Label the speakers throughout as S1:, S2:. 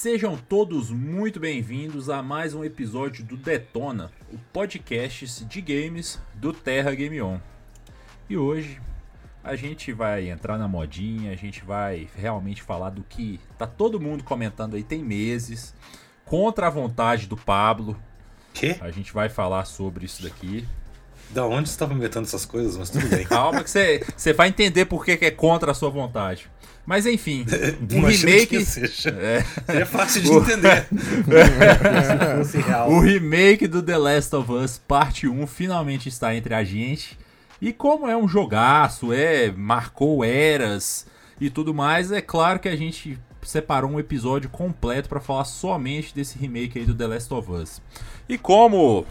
S1: Sejam todos muito bem-vindos a mais um episódio do Detona, o podcast de games do Terra Game On. E hoje a gente vai entrar na modinha, a gente vai realmente falar do que tá todo mundo comentando aí tem meses, contra a vontade do Pablo.
S2: Quê?
S1: A gente vai falar sobre isso daqui.
S2: Da onde você estava inventando essas coisas, mas tudo bem.
S1: Calma que você, você vai entender por que, que é contra a sua vontade. Mas enfim, um remake.
S2: que seja.
S1: É,
S2: fácil de entender.
S1: O remake do The Last of Us Parte 1 finalmente está entre a gente. E como é um jogaço, é marcou eras e tudo mais, é claro que a gente separou um episódio completo para falar somente desse remake aí do The Last of Us. E como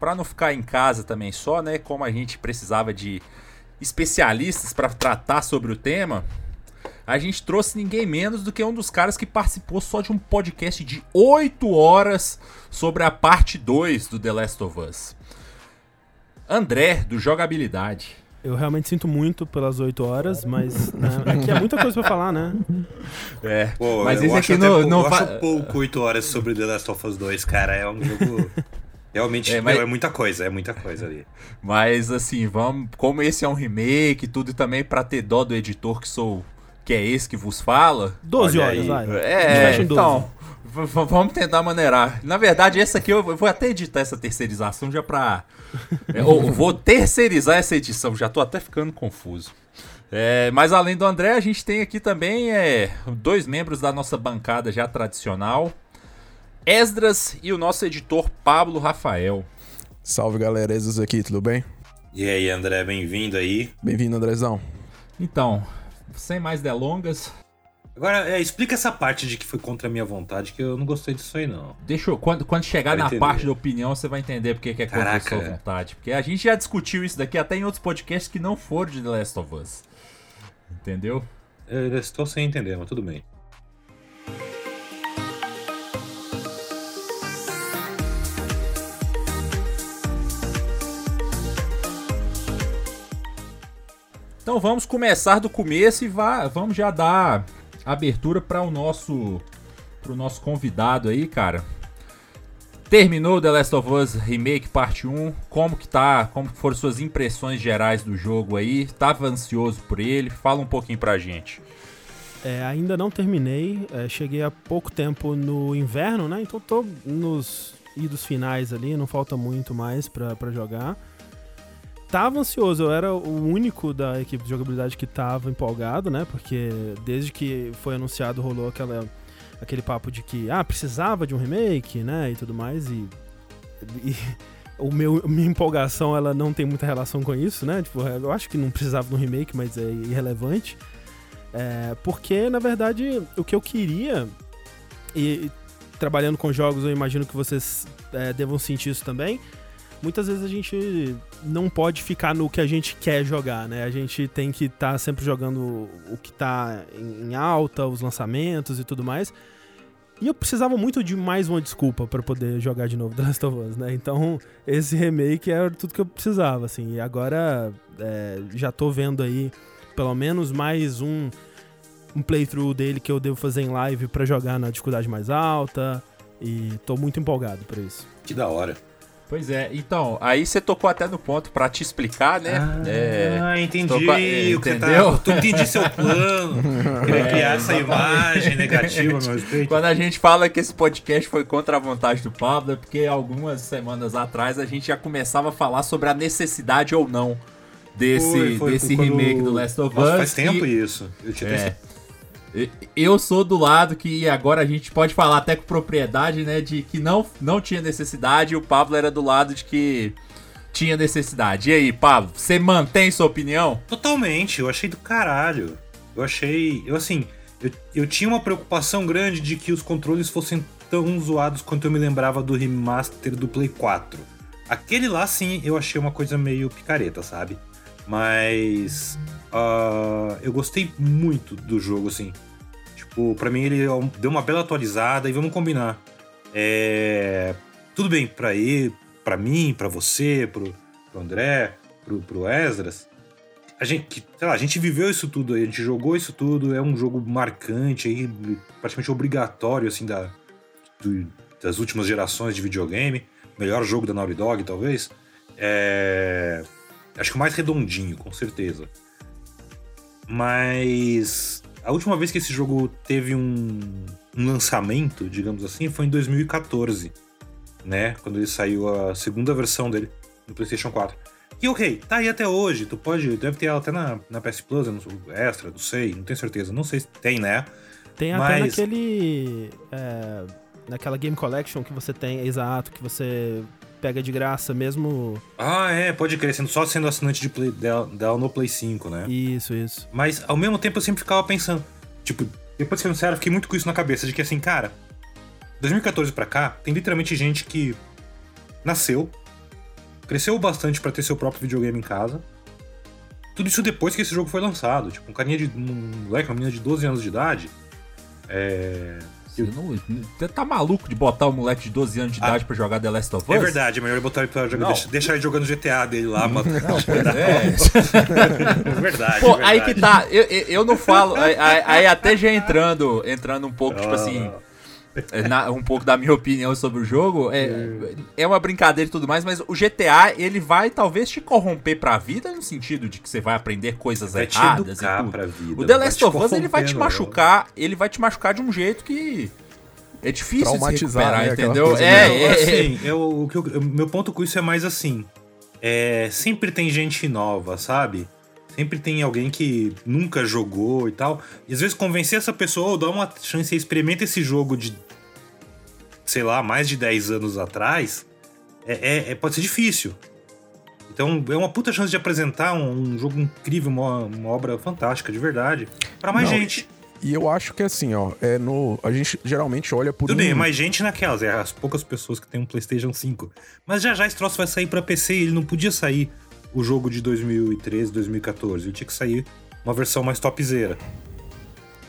S1: para não ficar em casa também só, né, como a gente precisava de especialistas para tratar sobre o tema, a gente trouxe ninguém menos do que um dos caras que participou só de um podcast de 8 horas sobre a parte 2 do The Last of Us. André, do Jogabilidade.
S3: Eu realmente sinto muito pelas 8 horas, mas né, aqui é muita coisa pra falar, né?
S1: É,
S2: Pô,
S1: mas
S2: acho
S1: aqui não,
S2: pou-
S1: não
S2: eu acho pouco 8 horas sobre The Last of Us 2, cara. É um jogo. Realmente,
S1: É, mas-
S2: meu, é muita coisa, é muita coisa ali.
S1: Mas assim, vamos, como esse é um remake e tudo e também pra ter dó do editor que sou que é esse que vos fala.
S3: 12
S2: Olha
S3: horas,
S2: aí.
S3: vai.
S1: É,
S3: 12.
S1: então, vamos tentar maneirar. Na verdade, essa aqui eu eu vou até editar essa terceirização já pra. eu, eu vou terceirizar essa edição, já tô até ficando confuso. É, mas além do André, a gente tem aqui também é, dois membros da nossa bancada já tradicional. Esdras e o nosso editor Pablo Rafael.
S4: Salve galera, Exos aqui, tudo bem?
S2: E aí, André, bem-vindo aí.
S4: Bem-vindo, Andrezão.
S1: Então, sem mais delongas,
S2: Agora, é, explica essa parte de que foi contra a minha vontade, que eu não gostei disso aí, não.
S1: Deixa eu, quando, quando chegar
S2: Quero
S1: na
S2: entender.
S1: parte da opinião, você vai entender porque que é contra a
S2: Caraca.
S1: sua vontade. Porque a gente já discutiu isso daqui até em outros podcasts que não foram de The Last of Us. Entendeu?
S2: Eu estou sem entender, mas tudo bem.
S1: Então vamos começar do começo e vá, vamos já dar abertura para o nosso pro nosso convidado aí, cara. Terminou The Last of Us Remake Parte 1. Como que tá? Como foram suas impressões gerais do jogo aí? Tava ansioso por ele? Fala um pouquinho pra gente.
S3: É, ainda não terminei, é, cheguei há pouco tempo no inverno, né? Então tô nos idos finais ali, não falta muito mais pra, pra jogar. Tava ansioso, eu era o único da equipe de jogabilidade que tava empolgado, né? Porque desde que foi anunciado rolou aquela, aquele papo de que, ah, precisava de um remake, né? E tudo mais, e, e o meu, minha empolgação, ela não tem muita relação com isso, né? Tipo, eu acho que não precisava de um remake, mas é irrelevante. É, porque, na verdade, o que eu queria, e, e trabalhando com jogos, eu imagino que vocês é, devam sentir isso também. Muitas vezes a gente não pode ficar no que a gente quer jogar, né? A gente tem que estar sempre jogando o que tá em, alta, os lançamentos e tudo mais. E eu precisava muito de mais uma desculpa para poder jogar de novo The Last of Us, né? Então, esse remake era tudo que eu precisava, assim. E agora é, já tô vendo aí pelo menos mais um, um playthrough dele que eu devo fazer em live pra jogar na dificuldade mais alta. E tô muito empolgado por isso.
S2: Que da hora.
S1: Pois é, então, aí você tocou até no ponto pra te explicar, né? É,
S2: Ah, entendi.
S1: com a-
S2: o que você
S1: entendeu?
S2: Tá, tu entendi seu plano. Queria criar essa imagem negativa respeito.
S1: Quando a gente fala que esse podcast foi contra a vontade do Pablo, é porque algumas semanas atrás a gente já começava a falar sobre a necessidade ou não desse,
S2: Foi, foi,
S1: desse remake do Last of Us.
S2: Nossa, faz tempo
S1: e-
S2: isso. Eu tinha
S1: É.
S2: pensado-
S1: Eu sou do lado que agora a gente pode falar até com propriedade, né? De que não, não tinha necessidade e o Pablo era do lado de que tinha necessidade. E aí, Pablo, você mantém sua opinião?
S2: Totalmente, eu achei do caralho. Eu achei. Eu assim, eu, eu tinha uma preocupação grande de que os controles fossem tão zoados quanto eu me lembrava do remaster do Play 4. Aquele lá, sim, eu achei uma coisa meio picareta, sabe? Mas. Ah, eu gostei muito do jogo, assim. Tipo, pra mim ele deu uma bela atualizada e vamos combinar. É. Tudo bem, pra ele, pra mim, pra você, pro, pro André, pro, pro Esdras. a gente, sei lá, a gente viveu isso tudo a gente jogou isso tudo, é um jogo marcante aí, praticamente obrigatório, assim, da, do, das últimas gerações de videogame. Melhor jogo da Naughty Dog, talvez. É... Acho que o mais redondinho, com certeza. Mas a última vez que esse jogo teve um, um lançamento, digamos assim, foi em 2014, né? Quando ele saiu a segunda versão dele no PlayStation 4. E ok, tá aí até hoje. Tu pode. Deve ter ela até na, na PS Plus, no Extra, não sei, não tenho certeza. Não sei se tem, né?
S3: Tem até Mas... naquele. É, naquela Game Collection que você tem, exato, que você pega de graça mesmo.
S2: Ah, é, pode crer, sendo, só sendo assinante de Play, dela, dela no Play 5, né?
S3: Isso, isso.
S2: Mas ao mesmo tempo eu sempre ficava pensando, tipo, depois sendo sério, eu fiquei muito com isso na cabeça, de que assim, cara, 2014 pra cá, tem literalmente gente que nasceu, cresceu bastante para ter seu próprio videogame em casa. Tudo isso depois que esse jogo foi lançado. Tipo, um carinha de. um moleque, uma menina de 12 anos de idade. É
S1: você, não, tá maluco de botar o um moleque de 12 anos de ah, idade pra jogar The Last of
S2: é Us? É verdade, é melhor botar ele pra jogar. Deixa, deixar ele jogando GTA dele lá, mano. Não,
S1: é. é. verdade. Pô, é verdade. aí que tá. Eu, eu não falo. Aí, aí, até já entrando, entrando um pouco, tipo assim. É, na, um pouco da minha opinião sobre o jogo. É, é uma brincadeira e tudo mais, mas o GTA, ele vai talvez te corromper pra vida, no sentido de que você vai aprender coisas vai erradas
S2: te e tudo. Pra vida,
S1: o The Last of Us, ele vai te machucar, ele vai te machucar de um jeito que. É difícil de se recuperar, né, entendeu?
S2: É, é, é, assim, eu, o que eu, meu ponto com isso é mais assim. É, sempre tem gente nova, sabe? Sempre tem alguém que nunca jogou e tal. E às vezes convencer essa pessoa, ou dar uma chance, experimenta esse jogo de, sei lá, mais de 10 anos atrás, é, é, é pode ser difícil. Então é uma puta chance de apresentar um, um jogo incrível, uma, uma, obra fantástica, de verdade, para mais Não, gente.
S4: E eu acho que assim, ó, é no. A gente geralmente olha por.
S2: Tudo um... bem, é mais gente naquelas, é as poucas pessoas que tem um PlayStation 5. Mas já já esse troço vai sair para PC ele não podia sair o jogo de 2013, 2014. Ele tinha que sair uma versão mais topzera.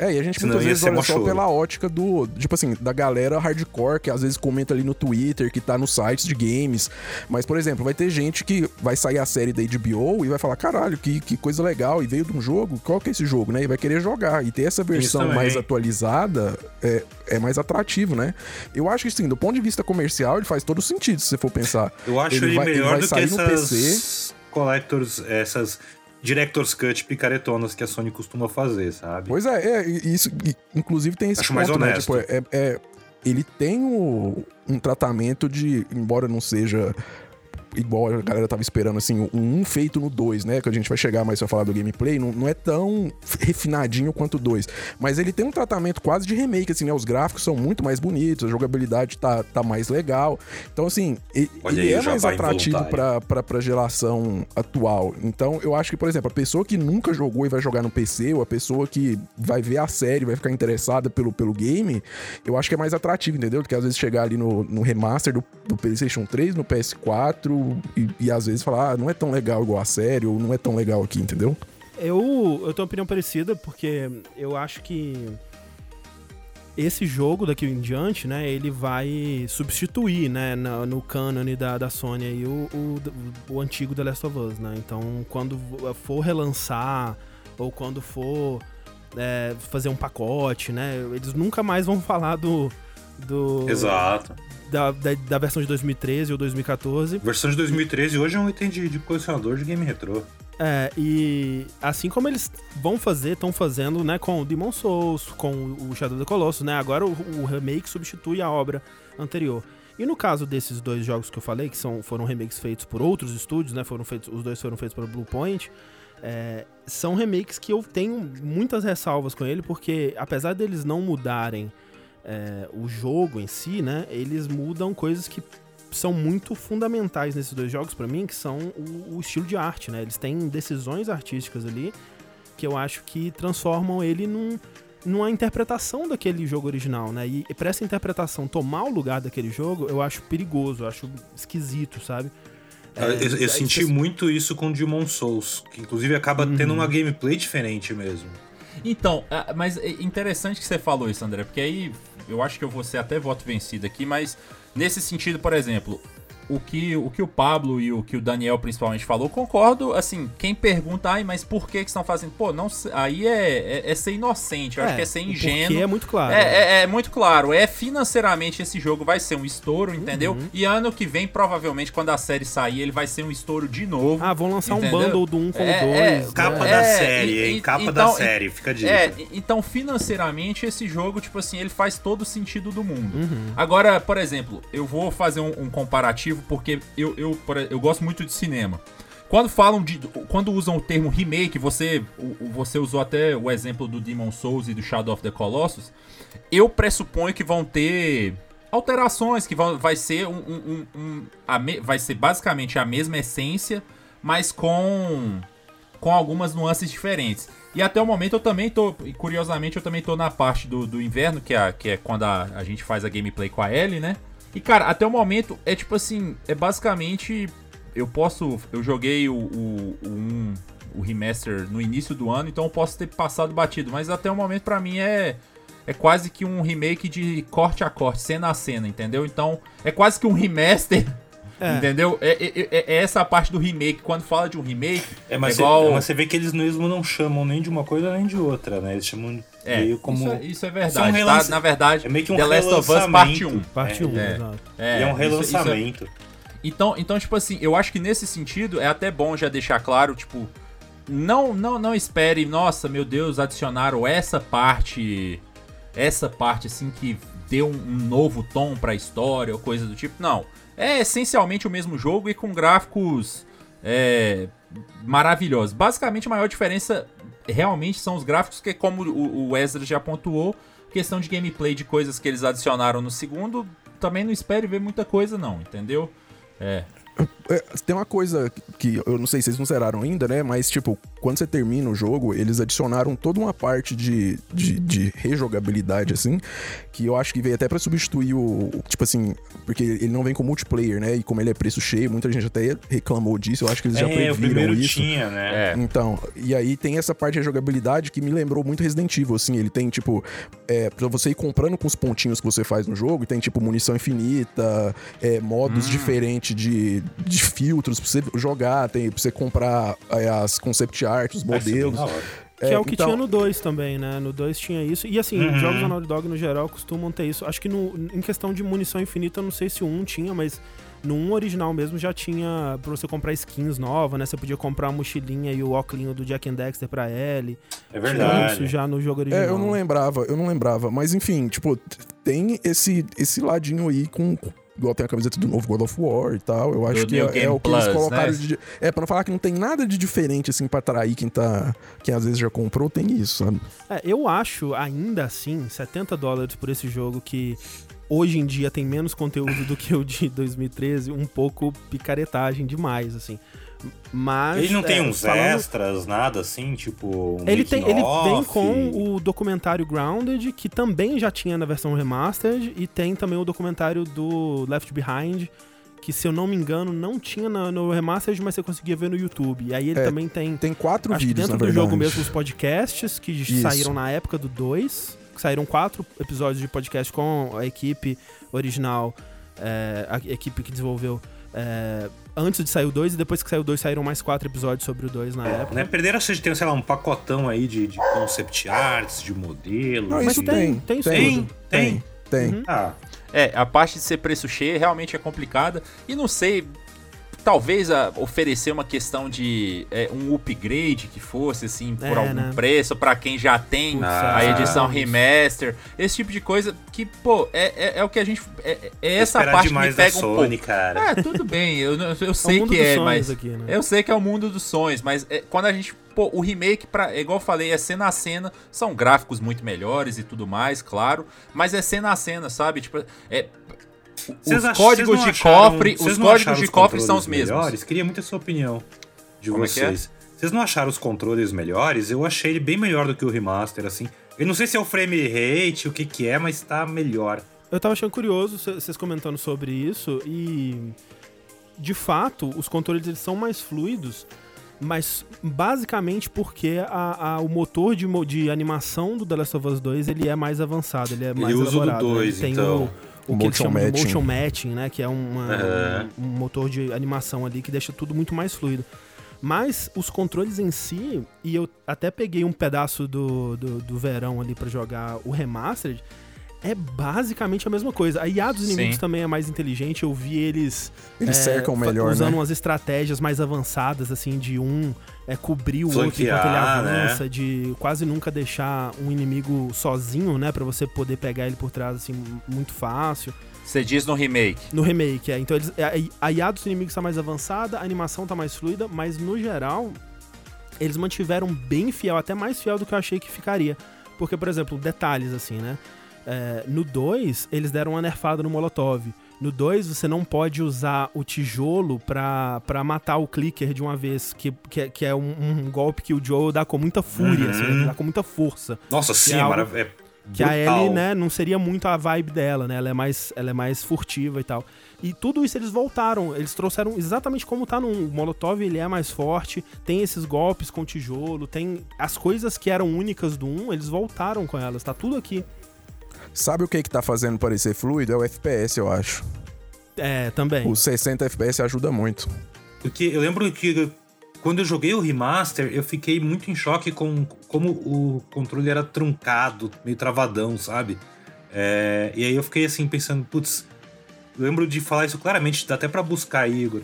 S4: É, e a gente Senão muitas vezes olha só pela ótica do, tipo assim, da galera hardcore que às vezes comenta ali no Twitter, que tá nos sites de games. Mas, por exemplo, vai ter gente que vai sair a série da HBO e vai falar, caralho, que, que coisa legal, e veio de um jogo, qual que é esse jogo, né? E vai querer jogar. E ter essa versão mais atualizada é, é mais atrativo, né? Eu acho que sim, do ponto de vista comercial, ele faz todo sentido, se você for pensar.
S2: Eu acho ele, ele vai, melhor ele vai do que essas... PC collectors, essas Director's Cut picaretonas que a Sony costuma fazer, sabe?
S4: Pois é, é isso. Inclusive tem esse
S2: Acho
S4: ponto,
S2: mais
S4: né?
S2: honesto.
S4: Tipo, é, é, ele tem o, um tratamento de, embora não seja igual a galera tava esperando, assim, um, feito no 2, né? Que a gente vai chegar mais pra falar do gameplay, não, não é tão refinadinho quanto o 2. Mas ele tem um tratamento quase de remake, assim, né? Os gráficos são muito mais bonitos, a jogabilidade tá, tá mais legal. Então, assim, ele, ele é mais atrativo pra, pra, pra geração atual. Então, eu acho que, por exemplo, a pessoa que nunca jogou e vai jogar no PC, ou a pessoa que vai ver a série, vai ficar interessada pelo, pelo game, eu acho que é mais atrativo, entendeu? Do que às vezes chegar ali no, no remaster do, do PlayStation 3, no PS4, e, e às vezes falar, ah, não é tão legal igual a série, ou não é tão legal aqui, entendeu?
S3: Eu, eu tenho uma opinião parecida, porque eu acho que esse jogo daqui em diante, né, ele vai substituir, né, no, no cânone da, da Sony aí, o, o, o, antigo The Last of Us, né? Então, quando for relançar, ou quando for é, fazer um pacote, né, eles nunca mais vão falar do... do
S2: Exato
S3: da, da, da, versão de 2013 ou 2014.
S2: Versão de 2013 hoje é um item de, de colecionador de game retrô.
S3: É, e assim como eles vão fazer, estão fazendo, né, com o Demon Souls, com o Shadow of the Colossus, né, agora o, o, remake substitui a obra anterior. E no caso desses dois jogos que eu falei, que são, foram remakes feitos por outros estúdios, né, foram feitos, os dois foram feitos pelo Bluepoint, é, são remakes que eu tenho muitas ressalvas com ele, porque apesar deles não mudarem é, o jogo em si, né, eles mudam coisas que são muito fundamentais nesses dois jogos para mim, que são o, o, estilo de arte, né? Eles têm decisões artísticas ali que eu acho que transformam ele num, numa interpretação daquele jogo original, né? E, e para essa interpretação tomar o lugar daquele jogo, eu acho perigoso, eu acho esquisito, sabe?
S2: É, eu, eu, eu senti muito isso com Demon Souls, que inclusive acaba uhum. tendo uma gameplay diferente mesmo.
S1: Então, mas é interessante que você falou isso, André, porque aí eu acho que eu vou ser até voto vencido aqui, mas nesse sentido, por exemplo, o, que, o que o Pablo e o que o Daniel principalmente falou, concordo. Assim, quem pergunta, ai, mas por que que estão fazendo? Pô, não, aí é, é, é ser inocente, eu acho que é ser ingênuo.
S3: É muito claro.
S1: É, é, é, muito claro. É financeiramente esse jogo vai ser um estouro, entendeu? Uhum. E ano que vem, provavelmente, quando a série sair, ele vai ser um estouro de novo.
S3: Ah, vão lançar entendeu? um bundle do 1 um com o 2.
S2: É, é, capa da é, série, hein? Capa então, da série, fica de
S1: É, então financeiramente esse jogo, tipo assim, ele faz todo o sentido do mundo. Uhum. Agora, por exemplo, eu vou fazer um, um comparativo porque eu, eu, eu gosto muito de cinema. Quando falam de. Quando usam o termo remake, você, você usou até o exemplo do Demon Souls e do Shadow of the Colossus. Eu pressuponho que vão ter alterações, que vão, vai ser um. um, um a me, vai ser basicamente a mesma essência, mas com. com algumas nuances diferentes. E até o momento eu também tô. Curiosamente, eu também tô na parte do, do inverno, que é, que é quando a, a gente faz a gameplay com a Ellie, né? E, cara, até o momento é tipo assim, é basicamente. Eu posso. Eu joguei o, o, o, um, o remaster no início do ano, então eu posso ter passado batido. Mas até o momento, para mim, é. É quase que um remake de corte a corte, cena a cena, entendeu? Então, é quase que um remaster é. Entendeu? É, é, é, é, essa parte do remake. Quando fala de um remake.
S2: É, mas,
S1: é igual...
S2: você, mas você vê que eles mesmo não chamam nem de uma coisa nem de outra, né? Eles chamam
S1: é, meio como. Isso é, isso é verdade. Um tá? Na verdade, é meio que um The Last of Us Parte 1.
S3: Parte 1, é, exato.
S2: É, um relançamento.
S1: Isso, isso então, então, tipo assim, eu acho que nesse sentido é até bom já deixar claro, tipo. Não, não, não espere, nossa, meu Deus, adicionaram essa parte. Essa parte assim que deu um, um novo tom pra história ou coisa do tipo. Não é essencialmente o mesmo jogo e com gráficos é, maravilhosos. Basicamente, a maior diferença realmente são os gráficos, que como o, Ezra já pontuou, questão de gameplay de coisas que eles adicionaram no segundo, também não espere ver muita coisa não, entendeu? É.
S4: É, tem uma coisa que eu não sei se vocês consideraram ainda, né? Mas, tipo, quando você termina o jogo, eles adicionaram toda uma parte de, de, de rejogabilidade, assim, que eu acho que veio até para substituir o. Tipo assim, porque ele não vem com multiplayer, né? E como ele é preço cheio, muita gente até reclamou disso. Eu acho que eles já é, previram isso.
S2: Tinha, né?
S4: É. Então, e aí tem essa parte de rejogabilidade que me lembrou muito Resident Evil, assim. Ele tem, tipo, é, pra você ir comprando com os pontinhos que você faz no jogo, e tem, tipo, munição infinita, é, modos hum. diferentes de, de filtros pra você jogar, tem pra você comprar é, as concept art, os modelos.
S3: Que é, é o que então... tinha no 2 também, né? No 2 tinha isso. E assim, uhum. jogos da Naughty Dog no geral costumam ter isso. Acho que no, em questão de munição infinita, eu não sei se o 1 tinha, mas no 1 original mesmo já tinha pra você comprar skins novas, né? Você podia comprar a mochilinha e o óculos do Jack and Dexter pra Ellie.
S2: É verdade.
S3: Isso já no jogo original.
S4: É, eu não lembrava, eu não lembrava. Mas enfim, tipo, tem esse, esse ladinho aí com, igual tem a camiseta do novo God of War e tal. Eu acho do que é, é, o que Plus, eles colocaram. Né? De, é, pra não falar que não tem nada de diferente, assim, pra atrair quem tá. Quem às vezes já comprou, tem isso, sabe?
S3: É, eu acho, ainda assim, 70 dólares por esse jogo que hoje em dia tem menos conteúdo do que o de 2013, um pouco picaretagem demais, assim. Mas.
S2: Ele não tem é, uns falando... extras, nada assim, tipo. Um
S3: ele tem, ele vem com o documentário Grounded, que também já tinha na versão remastered, e tem também o documentário do Left Behind, que se eu não me engano não tinha no, no remastered, mas você conseguia ver no YouTube. E aí ele é, também tem.
S4: Tem quatro
S3: acho
S4: vídeos.
S3: dentro do verdade. jogo mesmo os podcasts que Isso. saíram na época do 2. Saíram quatro episódios de podcast com a equipe original, é, a equipe que desenvolveu. É, antes de sair o 2 e depois que saiu o 2 saíram mais quatro episódios sobre o 2 na época.
S2: Né? Perderam a de ter, sei lá, um pacotão aí de, de concept arts, de modelos. Não,
S3: Mas
S2: de...
S3: tem, tem,
S2: tem, tem, tem.
S4: Tem. Uhum.
S1: Ah. É, a parte de ser preço cheio realmente é complicada. E não sei, talvez a, oferecer uma questão de é, um upgrade que fosse assim por é, algum né? preço para quem já tem ah, a edição remaster, esse tipo de coisa que pô é, é, é o que a gente é, é essa parte que me pega um Sony, pouco.
S2: Cara.
S1: É tudo bem, eu, eu sei que é, mas aqui, né? eu sei que é o mundo dos sonhos, mas é, quando a gente pô, o remake para igual eu falei é cena a cena, são gráficos muito melhores e tudo mais, claro, mas é cena a cena, sabe? Tipo, é os ach, códigos de acharam, cofre, os códigos de cofre são os mesmos.
S2: Melhores? Queria muito a sua opinião de Como é é? vocês. É vocês não acharam os controles melhores? Eu achei ele bem melhor do que o remaster, assim. Eu não sei se é o frame rate, o que que é, mas tá melhor.
S3: Eu tava achando curioso vocês comentando sobre isso e de fato, os controles eles são mais fluidos, mas basicamente porque a, a, o motor de, de animação do The Last of Us 2 ele é mais avançado, ele é mais
S2: ele
S3: elaborado.
S2: Usa do 2,
S3: tem
S2: então.
S3: o, o, que eles
S4: motion
S3: chamam de
S4: matching.
S3: motion matching, né? Que é uma- um, um motor de animação ali que deixa tudo muito mais fluido. Mas os controles em si, e eu até peguei um pedaço do, do, do verão ali pra jogar o Remastered, é basicamente a mesma coisa. A IA dos inimigos
S1: Sim.
S3: também é mais inteligente, eu vi eles
S4: Eles
S3: é,
S4: cercam melhor,
S3: usando
S4: né?
S3: umas estratégias mais avançadas, assim, de um é, cobrir o outro enquanto ele
S2: Flanquear, né?
S3: avança, de quase nunca deixar um inimigo sozinho, né, Pra você poder pegar ele por trás, assim, muito fácil.
S1: Você diz no remake.
S3: No remake, é. Então eles, a, a IA dos inimigos tá mais avançada, a animação tá mais fluida, mas no geral, eles mantiveram bem fiel, até mais fiel do que eu achei que ficaria. Porque, por exemplo, detalhes assim, né? É, no 2, eles deram uma nerfada no Molotov. No 2, você não pode usar o tijolo pra, pra matar o clicker de uma vez, que, que, é- que é um, um golpe que o Joe dá com muita fúria,
S2: Uhum.
S3: assim, dá com muita força.
S2: Nossa, sim,
S3: é
S2: é,
S3: algo
S2: é
S3: Que a. Ellie, né, não seria muito a vibe dela, né? Ela é mais, ela é mais furtiva e tal. E tudo isso eles voltaram, eles trouxeram exatamente como tá no 1. O Molotov, ele é mais forte, tem esses golpes com tijolo, tem as coisas que eram únicas do 1, eles voltaram com elas, tá tudo aqui.
S4: Sabe o que que tá fazendo parecer fluido? É o FPS, eu acho.
S3: É, também.
S4: O 60 FPS ajuda muito.
S2: Porque eu lembro que quando eu joguei o remaster, eu fiquei muito em choque com como o controle era truncado, meio travadão, sabe? É, e aí eu fiquei assim pensando, putz, eu lembro de falar isso claramente, dá até pra buscar aí, Igor.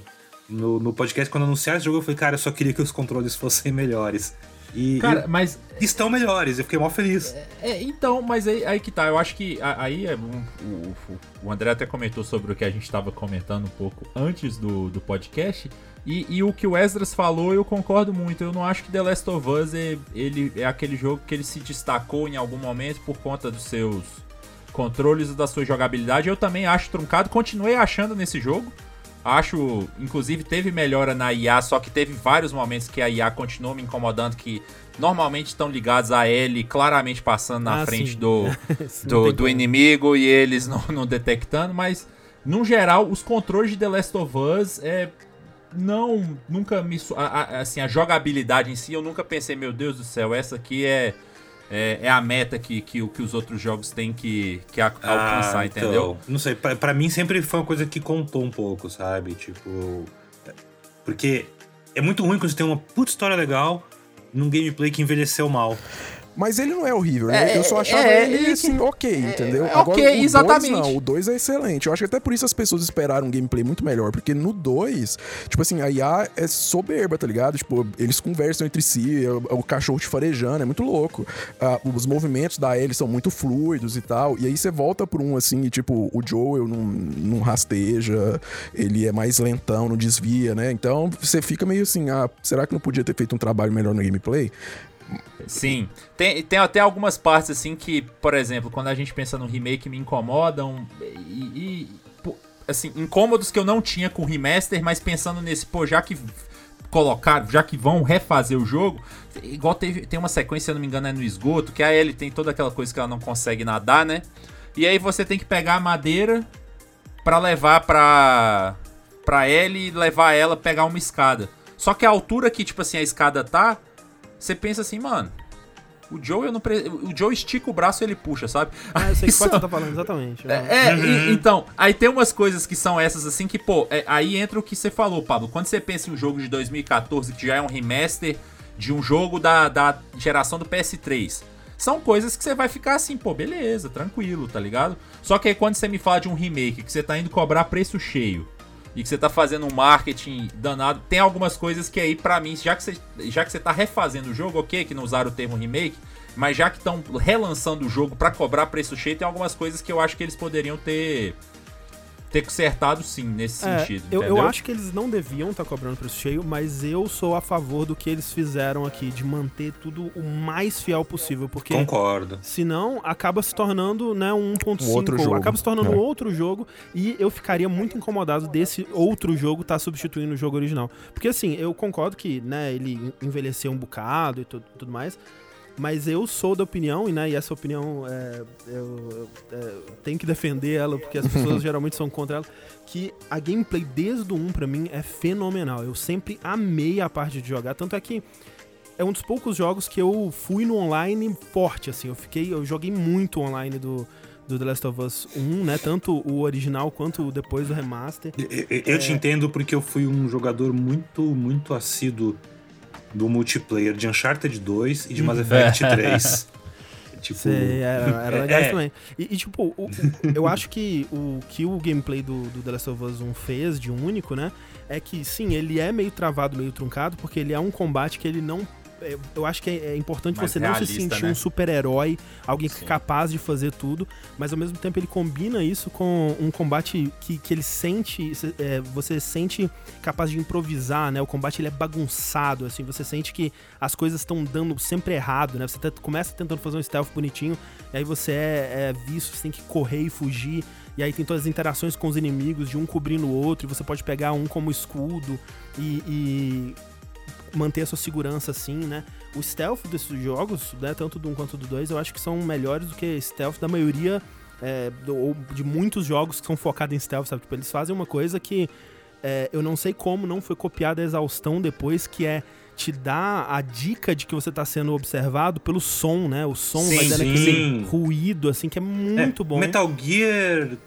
S2: No, no podcast, quando anunciaram esse jogo, eu falei, cara, eu só queria que os controles fossem melhores. E,
S1: Cara, mas
S2: estão melhores, eu fiquei mó feliz.
S1: É, então, mas aí, aí que tá. Eu acho que aí é um- o, o- o André até comentou sobre o que a gente estava comentando um pouco antes do, do podcast. E, e o que o Esdras falou, eu concordo muito. Eu não acho que The Last of Us é, ele, é aquele jogo que ele se destacou em algum momento por conta dos seus controles e da sua jogabilidade. Eu também acho truncado, continuei achando nesse jogo. Acho, inclusive, teve melhora na IA, só que teve vários momentos que a IA continuou me incomodando, que normalmente estão ligados a L, claramente passando na
S3: Ah,
S1: frente
S3: sim.
S1: do, do, do inimigo e eles não, não detectando, mas no geral, os controles de The Last of Us é. Não, nunca me. a- a- assim, a jogabilidade em si, eu nunca pensei, meu Deus do céu, essa aqui é. É, é a meta que, que, o- que os outros jogos têm que, que a- alcançar,
S2: Ah, então,
S1: entendeu?
S2: Não sei, pra mim sempre foi uma coisa que contou um pouco, sabe? Tipo. Porque é muito ruim quando você tem uma puta história legal num gameplay que envelheceu mal.
S4: Mas ele não é horrível, né?
S1: É,
S4: eu só achava
S1: é,
S4: ele,
S1: é,
S4: assim, ok, entendeu?
S1: é
S4: Agora,
S1: ok,
S4: o dois
S1: exatamente.
S4: não, o 2 é excelente. Eu acho que até por isso as pessoas esperaram um gameplay muito melhor, porque no 2, tipo assim, a IA é soberba, tá ligado? Tipo, eles conversam entre si, é o, o cachorro te farejando, é muito louco. Ah, os movimentos da Ellie são muito fluidos e tal, e aí você volta por um, assim, e, tipo, o Joel não, não rasteja, ele é mais lentão, não desvia, né? Então, você fica meio assim, ah, será que não podia ter feito um trabalho melhor no gameplay?
S1: Sim. Tem, tem até algumas partes assim que, por exemplo, quando a gente pensa no remake me incomodam e, e, assim, incômodos que eu não tinha com o remaster, mas pensando nesse, pô, já que colocaram, já que vão refazer o jogo, igual teve, tem uma sequência, se eu não me engano, é no esgoto, que a Ellie tem toda aquela coisa que ela não consegue nadar, né? E aí você tem que pegar a madeira pra levar pra pra Ellie e levar ela pegar uma escada. Só que a altura que tipo assim a escada tá, você pensa assim, mano, o Joe eu não pre... o Joe estica o braço e ele puxa, sabe?
S3: Ah, eu sei que
S1: Isso-
S3: qual você tá falando, exatamente.
S1: é, é, e- então, aí tem umas coisas que são essas assim que, pô, é, aí entra o que você falou, Pablo. Quando você pensa em um jogo de 2014 que já é um remaster de um jogo da, da geração do PS3, são coisas que você vai ficar assim, pô, beleza, tranquilo, tá ligado? Só que aí quando você me fala de um remake que você tá indo cobrar preço cheio e que você tá fazendo um marketing danado, tem algumas coisas que aí pra mim, já que você, já que você tá refazendo o jogo, ok, que não usaram o termo remake, mas já que estão relançando o jogo pra cobrar preço cheio, tem algumas coisas que eu acho que eles poderiam ter ter consertado sim nesse
S3: É,
S1: sentido,
S3: eu, eu acho que eles não deviam estar cobrando preço cheio, mas eu sou a favor do que eles fizeram aqui, de manter tudo o mais fiel possível, porque
S2: Concordo.
S3: senão acaba se tornando né, um 1.5,
S4: Um
S3: acaba se tornando
S4: É.
S3: outro jogo, e eu ficaria muito incomodado desse outro jogo estar substituindo o jogo original. Porque assim, eu concordo que né, ele envelheceu um bocado e tu- tudo mais, mas eu sou da opinião, e, né, e essa opinião é, eu, eu- é, eu tenho que defender ela, porque as pessoas geralmente são contra ela, que a gameplay desde o 1 pra mim é fenomenal. Eu sempre amei a parte de jogar, tanto é que é um dos poucos jogos que eu fui no online forte, assim. Eu fiquei, eu joguei muito online do, do The Last of Us 1, né? Tanto o original quanto depois do remaster.
S2: Eu, eu, eu é... te entendo porque eu fui um jogador muito, muito assíduo do multiplayer de Uncharted 2 e de Mass Effect 3.
S3: Tipo... Sei, era, era legal é. também. E, e tipo, o, eu acho que o que o gameplay do, do The Last of Us 1 fez de único, né? É que sim, ele é meio travado, meio truncado, porque ele é um combate que ele não é, eu acho que é, é importante mas você realista, não se sentir né? um super-herói, alguém Sim. capaz de fazer tudo, mas ao mesmo tempo ele combina isso com um combate que, que ele sente, é, você sente capaz de improvisar, né? O combate ele é bagunçado, assim, você sente que as coisas estão dando sempre errado, né? Você começa tentando fazer um stealth bonitinho, e aí você é, é visto, você tem que correr e fugir, e aí tem todas as interações com os inimigos, de um cobrindo o outro, e você pode pegar um como escudo e, e manter a sua segurança assim, né? O stealth desses jogos, né, tanto do 1 quanto do 2, eu acho que são melhores do que stealth da maioria, é, do, ou de muitos jogos que são focados em stealth, sabe? Tipo, eles fazem uma coisa que é, eu não sei como não foi copiada a exaustão depois, que é te dar a dica de que você está sendo observado pelo som, né? O som sim, vai dando aquele ruído, assim, que é muito é, bom.
S2: Metal Gear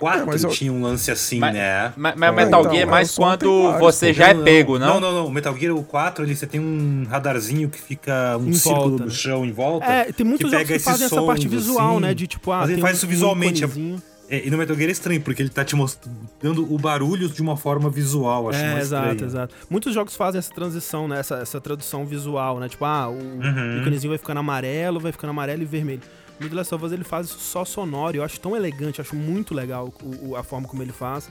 S2: 4 é, eu... tinha um lance assim,
S1: mas,
S2: né?
S1: Mas, mas o Metal então, Gear é mais quando você já é pego, não?
S2: Não, não, não. O Metal Gear o 4, ele, você tem um radarzinho que fica um círculo volta. no chão em volta.
S3: É, tem muitos que jogos que fazem essa parte visual, assim, né? De tipo, ah,
S2: mas ele faz um, isso visualmente. Um é, e no Metal Gear é estranho, porque ele tá te mostrando o barulho de uma forma visual, acho é, mais
S3: exato,
S2: estranho.
S3: exato. Muitos jogos fazem essa transição, né? Essa, essa tradução visual, né? Tipo, ah, o uhum. íconezinho vai ficando amarelo, vai ficando amarelo e vermelho. No The Last of Us ele faz isso só sonoro, eu acho tão elegante, acho muito legal o, o, a forma como ele faz.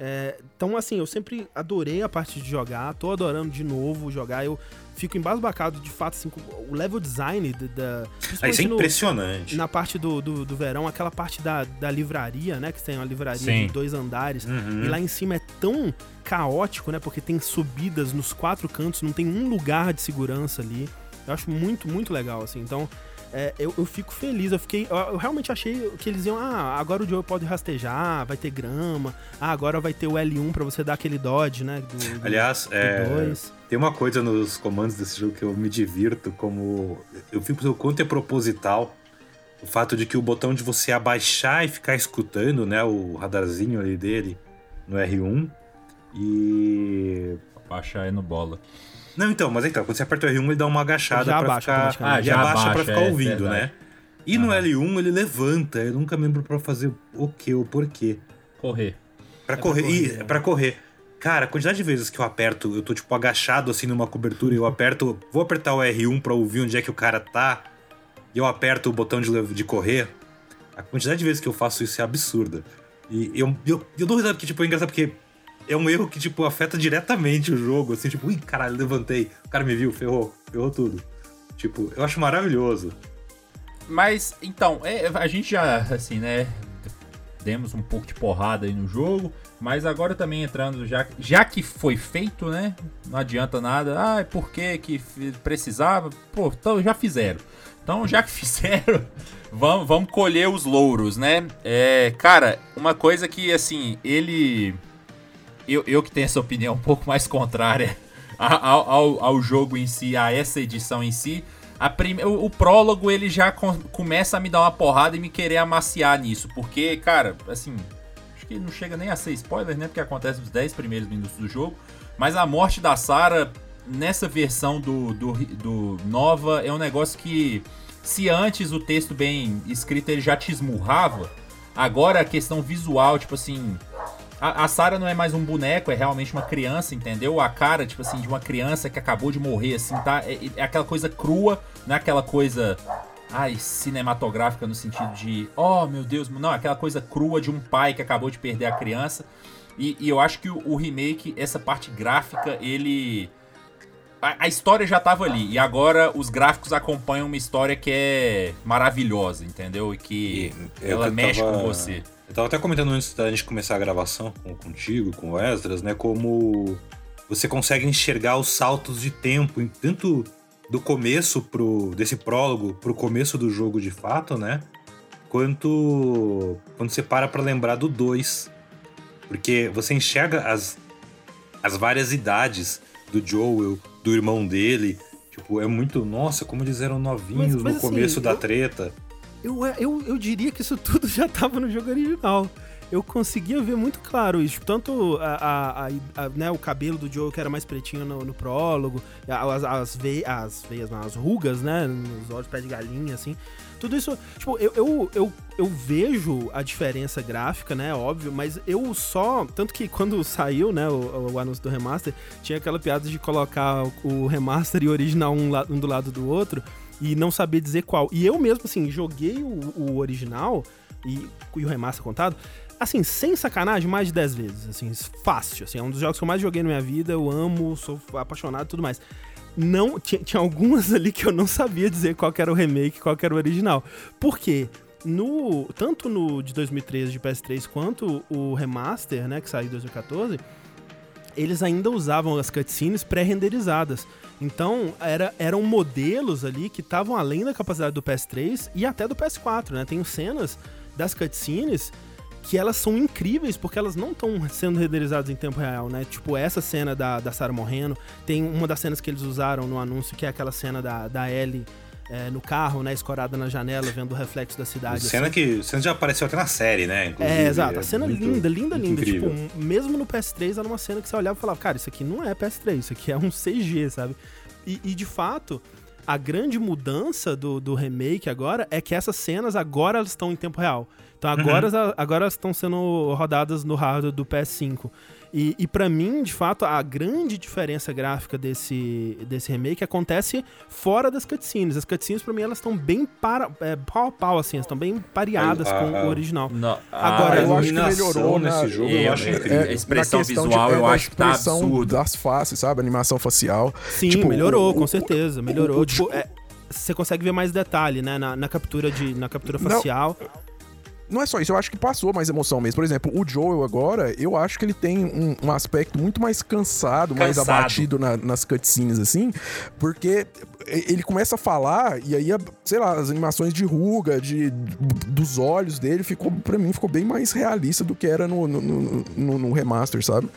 S3: É, então, assim, eu sempre adorei a parte de jogar, tô adorando de novo jogar. Eu fico embasbacado, de fato, assim, o level design da.
S2: Ah, isso é impressionante.
S3: No, na parte do, do, do, verão, aquela parte da, da livraria, né? Que tem uma livraria Sim. de dois andares. Uhum. E lá em cima é tão caótico, né? Porque tem subidas nos quatro cantos, não tem um lugar de segurança ali. Eu acho muito, muito legal, assim. Então, é, eu, eu, fico feliz. Eu fiquei. Eu, eu, realmente achei que eles iam. Ah, agora o Joe pode rastejar, vai ter grama. Ah, agora vai ter o L1 para você dar aquele dodge, né?
S2: Do, do, Aliás, do é, tem uma coisa nos comandos desse jogo que eu me divirto, como. Eu fico o quanto é proposital. O fato de que o botão de você abaixar e ficar escutando, né? O radarzinho ali dele no R1. E.
S1: Abaixar aí no bola.
S2: Não, então, mas então, quando você aperta o R1, ele dá uma agachada
S3: já
S2: pra
S3: abaixa,
S2: ficar. Ah, já abaixa, pra ficar é, ouvindo, é né? E no L1 ele levanta. Eu nunca lembro pra fazer o que ou por quê.
S1: Correr.
S2: Pra é correr. Pra correr, e, é. pra correr. Cara, a quantidade de vezes que eu aperto, eu tô tipo agachado assim numa cobertura e eu aperto. Vou apertar o R1 pra ouvir onde é que o cara tá. E eu aperto o botão de, de correr. A quantidade de vezes que eu faço isso é absurda. E eu, eu, eu dou risada porque, tipo, é engraçado porque é um erro que, tipo, afeta diretamente o jogo. Assim, tipo, ui, caralho, levantei. O cara me viu, ferrou, ferrou tudo. Tipo, eu acho maravilhoso.
S1: Mas, então, é, a gente já, assim, né? Demos um pouco de porrada aí no jogo. Mas agora também entrando, já, já que foi feito, né? Não adianta nada. Ah, por que que precisava? Pô, então já fizeram. Então, já que fizeram, vamos, vamos colher os louros, né? É, cara, uma coisa que, assim, ele eu, eu que tenho essa opinião um pouco mais contrária ao, ao, ao jogo em si, a essa edição em si, a prime... o, o, prólogo ele já com... começa a me dar uma porrada e me querer amaciar nisso, porque, cara, assim, acho que não chega nem a ser spoiler, né? Porque acontece nos 10 primeiros minutos do jogo, mas a morte da Sarah nessa versão do, do, do Nova é um negócio que, se antes o texto bem escrito ele já te esmurrava, agora a questão visual, tipo assim, a, a Sarah não é mais um boneco, é realmente uma criança, entendeu? A cara, tipo assim, de uma criança que acabou de morrer, assim, tá? É, é aquela coisa crua, não é aquela coisa. Ai, cinematográfica no sentido de. Oh, meu Deus. Não, aquela coisa crua de um pai que acabou de perder a criança. E, e eu acho que o, o, remake, essa parte gráfica, ele. A, a, história já tava ali. E agora os gráficos acompanham uma história que é maravilhosa, entendeu? E que e, ela mexe tava... com você.
S2: Eu tava até comentando antes da gente começar a gravação com, contigo, com o Esdras, né? Como você consegue enxergar os saltos de tempo, tanto do começo pro, desse prólogo pro começo do jogo de fato, né? Quanto quando você para pra lembrar do 2. Porque você enxerga as, as várias idades do Joel, do irmão dele. Tipo, é muito. Nossa, como eles eram novinhos mas, mas no assim, começo da treta.
S3: Eu, eu, eu diria que isso tudo já tava no jogo original eu conseguia ver muito claro isso. Tanto a, a, a, né, o cabelo do Joe, que era mais pretinho no, no prólogo, as, as, ve as veias, as rugas, né? Nos olhos, pé de galinha, assim. Tudo isso, tipo, eu, eu, eu, eu, vejo a diferença gráfica, né? Óbvio, mas eu só. Tanto que quando saiu, né, o, o anúncio do remaster, tinha aquela piada de colocar o remaster e o original um, um do lado do outro e não saber dizer qual. E eu mesmo, assim, joguei o, o original e, e o remaster contado assim, sem sacanagem, mais de 10 vezes, assim, fácil, assim, é um dos jogos que eu mais joguei na minha vida, eu amo, sou apaixonado e tudo mais. Não, tinha, tinha algumas ali que eu não sabia dizer qual era o remake, qual era o original. Por quê? No, tanto no de 2013 de PS3 quanto o remaster, né, que saiu em 2014, eles ainda usavam as cutscenes pré-renderizadas. Então, era, eram modelos ali que estavam além da capacidade do PS3 e até do PS4, né? Tem cenas das cutscenes que elas são incríveis porque elas não estão sendo renderizadas em tempo real, né? Tipo, essa cena da, da Sarah morrendo, tem uma das cenas que eles usaram no anúncio, que é aquela cena da, da Ellie é, no carro, né, escorada na janela, vendo o reflexo da cidade.
S2: Cena assim. que cena já apareceu até na série, né?
S3: Inclusive, é, exato. A cena é muito, linda, linda, linda. Incrível. Tipo, mesmo no PS3 era uma cena que você olhava e falava, cara, isso aqui não é PS3, isso aqui é um CG, sabe? E, e de fato, a grande mudança do, do remake agora é que essas cenas agora elas estão em tempo real. Então agora, uhum. agora elas estão sendo rodadas no hardware do PS5. E, e para mim, de fato, a grande diferença gráfica desse, desse remake acontece fora das cutscenes. As cutscenes, pra mim, elas estão bem para, é, pau a pau, assim, estão bem pareadas com o original.
S1: Não, Agora, eu acho que melhorou nesse jogo. Eu, acho incrível. É, a expressão visual, de, eu acho que tá absurdo.
S4: das faces, sabe? A animação facial.
S3: Sim, tipo, melhorou, o, com certeza. Melhorou. O, tipo, é, você consegue ver mais detalhe, né? Na, na captura, de, na captura facial. Não
S4: não é só isso, eu acho que passou mais emoção mesmo. Por exemplo, o Joel agora, eu acho que ele tem um, um aspecto muito mais cansado, cansado. mais abatido na, nas cutscenes, assim, porque ele começa a falar e aí, sei lá, as animações de ruga, de, dos olhos dele, ficou, pra mim, ficou bem mais realista do que era no, no, no, no remaster, sabe?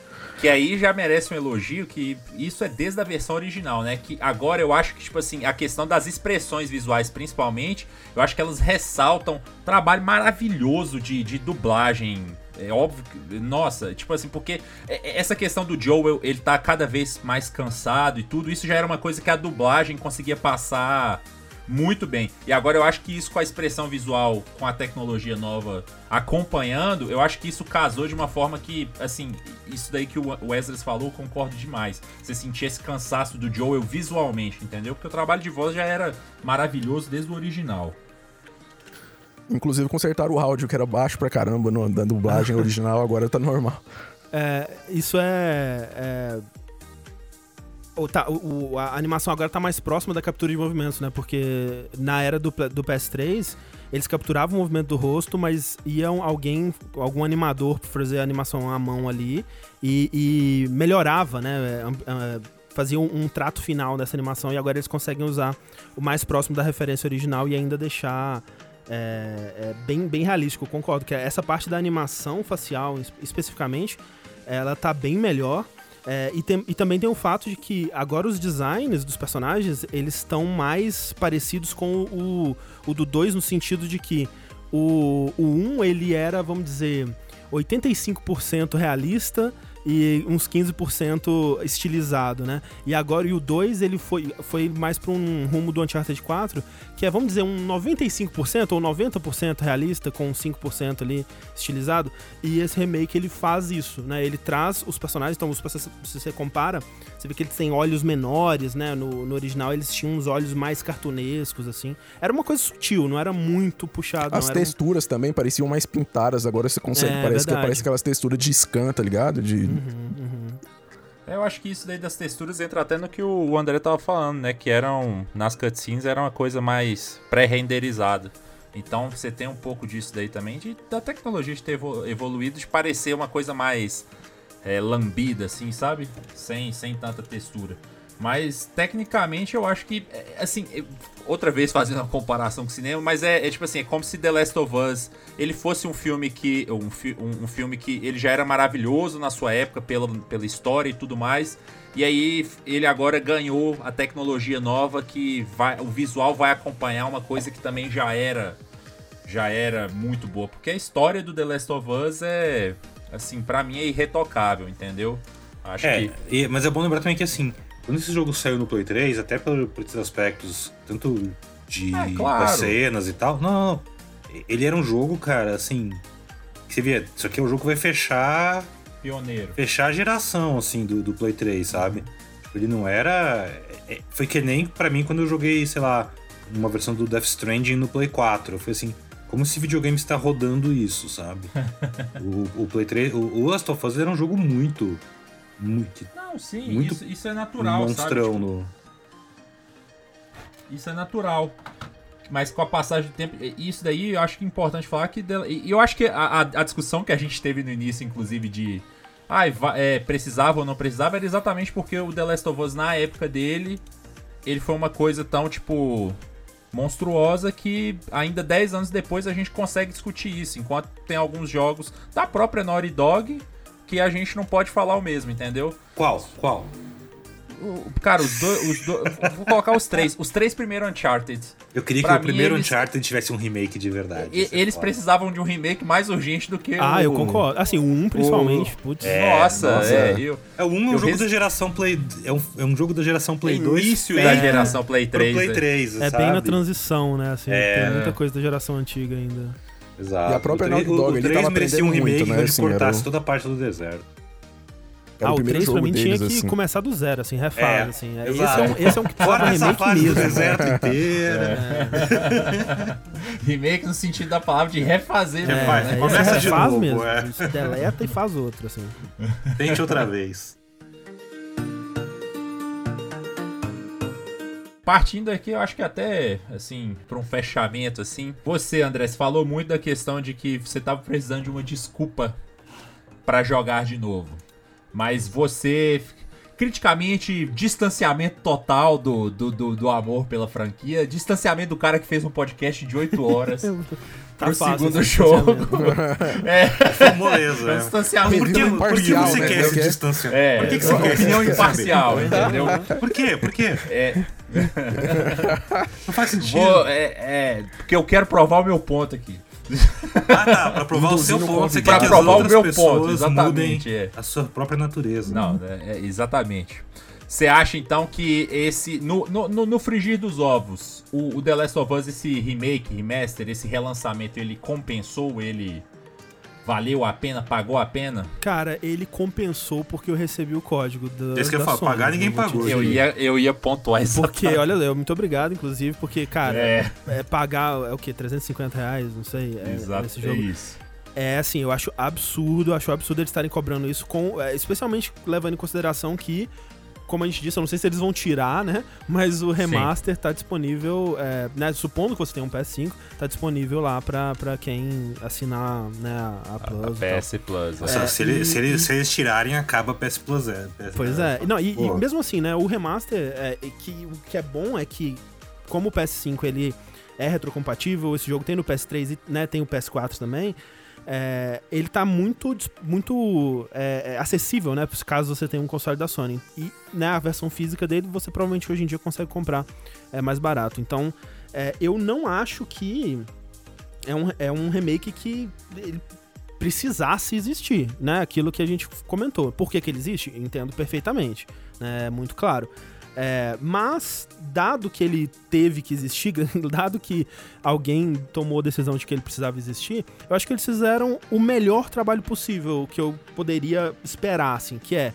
S1: Que aí já merece um elogio, que isso é desde a versão original, né? Que agora eu acho que, tipo assim, a questão das expressões visuais, principalmente, eu acho que elas ressaltam trabalho maravilhoso de, de dublagem. É óbvio que, nossa, tipo assim, porque essa questão do Joel, ele tá cada vez mais cansado e tudo, isso já era uma coisa que a dublagem conseguia passar muito bem. E agora eu acho que isso com a expressão visual, com a tecnologia nova acompanhando, eu acho que isso casou de uma forma que, assim, isso daí que o Wesley falou, eu concordo demais. Você sentir esse cansaço do Joel visualmente, entendeu? Porque o trabalho de voz já era maravilhoso desde o original.
S4: Inclusive consertaram o áudio que era baixo pra caramba no, da dublagem original, agora tá normal.
S3: É, isso é, é o, tá, o, a animação agora tá mais próxima da captura de movimentos, né? Porque na era do, do PS3, eles capturavam o movimento do rosto, mas iam alguém, algum animador fazer a animação à mão ali e, e melhorava, né? É, é, fazia um, um, trato final dessa animação e agora eles conseguem usar o mais próximo da referência original e ainda deixar é, é bem, bem realístico. Concordo que essa parte da animação facial, especificamente, ela tá bem melhor. É, e, tem, e, também tem o fato de que agora os designs dos personagens eles estão mais parecidos com o, o do 2 no sentido de que o 1 um, ele era, vamos dizer, 85% realista e uns 15% estilizado, né? E agora e o 2 ele foi, foi mais para um rumo do Uncharted 4, que é, vamos dizer, um 95% ou 90% realista com 5% ali estilizado. E esse remake ele faz isso, né? Ele traz os personagens, então se você compara, você vê que eles têm olhos menores, né? No, no original eles tinham uns olhos mais cartunescos assim. Era uma coisa sutil, não era muito puxado.
S4: As texturas também pareciam mais pintadas, agora você consegue, é, parece, que, parece aquelas texturas de scan, tá ligado? De Uhum,
S1: uhum. Eu acho que isso daí das texturas entra até no que o André tava falando, né? Que eram, nas cutscenes, era uma coisa mais pré-renderizada. Então você tem um pouco disso daí também, de, da tecnologia de ter evoluído, de parecer uma coisa mais é, lambida, assim, sabe? Sem, sem tanta textura. Mas tecnicamente eu acho que, é, assim, outra vez fazendo uma comparação com o cinema, mas é, é, tipo assim, é como se The Last of Us ele fosse um filme que. Um, um, um, filme que ele já era maravilhoso na sua época pela, pela história e tudo mais. E aí ele agora ganhou a tecnologia nova que vai, o visual vai acompanhar uma coisa que também já era já era muito boa. Porque a história do The Last of Us é, assim, para mim é irretocável, entendeu?
S2: Acho é, que... Mas é bom lembrar também que, assim, quando esse jogo saiu no Play 3, até por, por esses aspectos, tanto de é, claro. cenas e tal, não, não, ele era um jogo, cara, assim, que você via, isso aqui é um jogo que vai fechar...
S1: Pioneiro.
S2: Fechar a geração, assim, do, do Play 3, sabe? Tipo, ele não era... É, foi que nem para mim quando eu joguei, sei lá, uma versão do Death Stranding no Play 4. Foi assim, como esse videogame está rodando isso, sabe? o, o, Play 3, o, o Last of Us era um jogo muito, muito.
S1: Não, sim, muito isso, isso é natural, monstrão sabe? Tipo, no... Isso é natural. Mas com a passagem do tempo, isso daí eu acho que é importante falar que. E eu acho que a, a, discussão que a gente teve no início, inclusive, de. Ah, é, precisava ou não precisava, era exatamente porque o The Last of Us, na época dele, ele foi uma coisa tão, tipo monstruosa que ainda 10 anos depois a gente consegue discutir isso, enquanto tem alguns jogos da própria Naughty Dog que a gente não pode falar o mesmo, entendeu?
S2: Qual? Qual?
S1: Cara, os dois. Os do, vou colocar os três. Os três primeiros Uncharted.
S2: Eu queria pra que o primeiro eles, Uncharted tivesse um remake de verdade.
S1: E, é eles precisavam de um remake mais urgente do que
S3: ah, o. Ah, eu concordo. Assim, o 1 principalmente. O, putz.
S1: É, nossa, nossa, é. Eu,
S2: é o 1 é um jogo res... da geração Play. É um, é um jogo da geração Play 2.
S1: Início da geração Play 3.
S2: Play 3
S3: é, é bem na transição, né? Assim, é. Tem muita coisa da geração antiga ainda.
S2: Exato.
S4: E a própria Naughty Dog, ele tava merecia um remake muito, né?
S2: Assim, cortasse toda a parte do deserto.
S3: Era ah, o, o 3 pra mim tinha que assim. começar do zero, assim, refaz, é, assim. Esse é, um, esse é um que precisava remake mesmo.
S2: Do deserto inteiro.
S1: É. remake no sentido da palavra de refazer,
S2: né? É, começa de novo. Mesmo, é.
S3: deleta e faz outro, assim.
S2: Tente outra vez.
S1: Partindo aqui, eu acho que até, assim, para um fechamento, assim. Você, André, você falou muito da questão de que você tava precisando de uma desculpa para jogar de novo. Mas você, criticamente, distanciamento total do, do, do, do, amor pela franquia, distanciamento do cara que fez um podcast de 8 horas. tá pro segundo jogo.
S2: é. Foi moleza.
S1: É. Distanciamento
S2: por que, por que você né? quer esse distanciamento?
S1: É, por que, que você quer opinião imparcial, entendeu?
S2: Por quê? Por quê?
S1: É.
S2: Não faz sentido.
S1: Vou, é, é, porque eu quero provar o meu ponto aqui.
S2: Ah, tá. Pra provar o seu ponto, você quer
S1: pra que provar o meu ponto, exatamente.
S2: É. A sua própria natureza.
S1: Não, é, é, exatamente. Você acha então que esse. No, no, no, frigir dos ovos, o, o The Last of Us, esse remake, remaster, esse relançamento, ele compensou? Ele Valeu a pena? Pagou a pena?
S3: Cara, ele compensou porque eu recebi o código da.
S2: Esse que eu falo, pagar ninguém pagou.
S1: Eu ia, eu ia pontuar isso.
S3: Porque, olha, Léo, muito obrigado, inclusive, porque, cara, é. É, pagar é o quê? 350 reais? Não sei. É,
S1: Exato, esse jogo. é isso.
S3: É assim, eu acho absurdo, acho absurdo eles estarem cobrando isso, com, é, especialmente levando em consideração que como a gente disse, eu não sei se eles vão tirar, né? Mas o remaster Sim. tá disponível, é, né? Supondo que você tem um PS5, tá disponível lá pra, pra quem assinar né, a, a Plus.
S1: A PS Plus.
S2: É, se, ele, e, se, ele, se, eles tirarem, acaba a PS Plus. É,
S3: PS pois é. Não, e, e, mesmo assim, né? O remaster, é, que, o que é bom é que, como o PS5 ele é retrocompatível, esse jogo tem no PS3 e né, tem o PS4 também é, ele tá muito, muito é, é, acessível, né? Caso você tenha um console da Sony. E né, a versão física dele você provavelmente hoje em dia consegue comprar é, mais barato. Então, é, eu não acho que é um, é um remake que precisasse existir, né? Aquilo que a gente comentou. Por que, que ele existe? Entendo perfeitamente. Né? É muito claro. É, mas, dado que ele teve que existir, dado que alguém tomou a decisão de que ele precisava existir, eu acho que eles fizeram o melhor trabalho possível que eu poderia esperar, assim, que é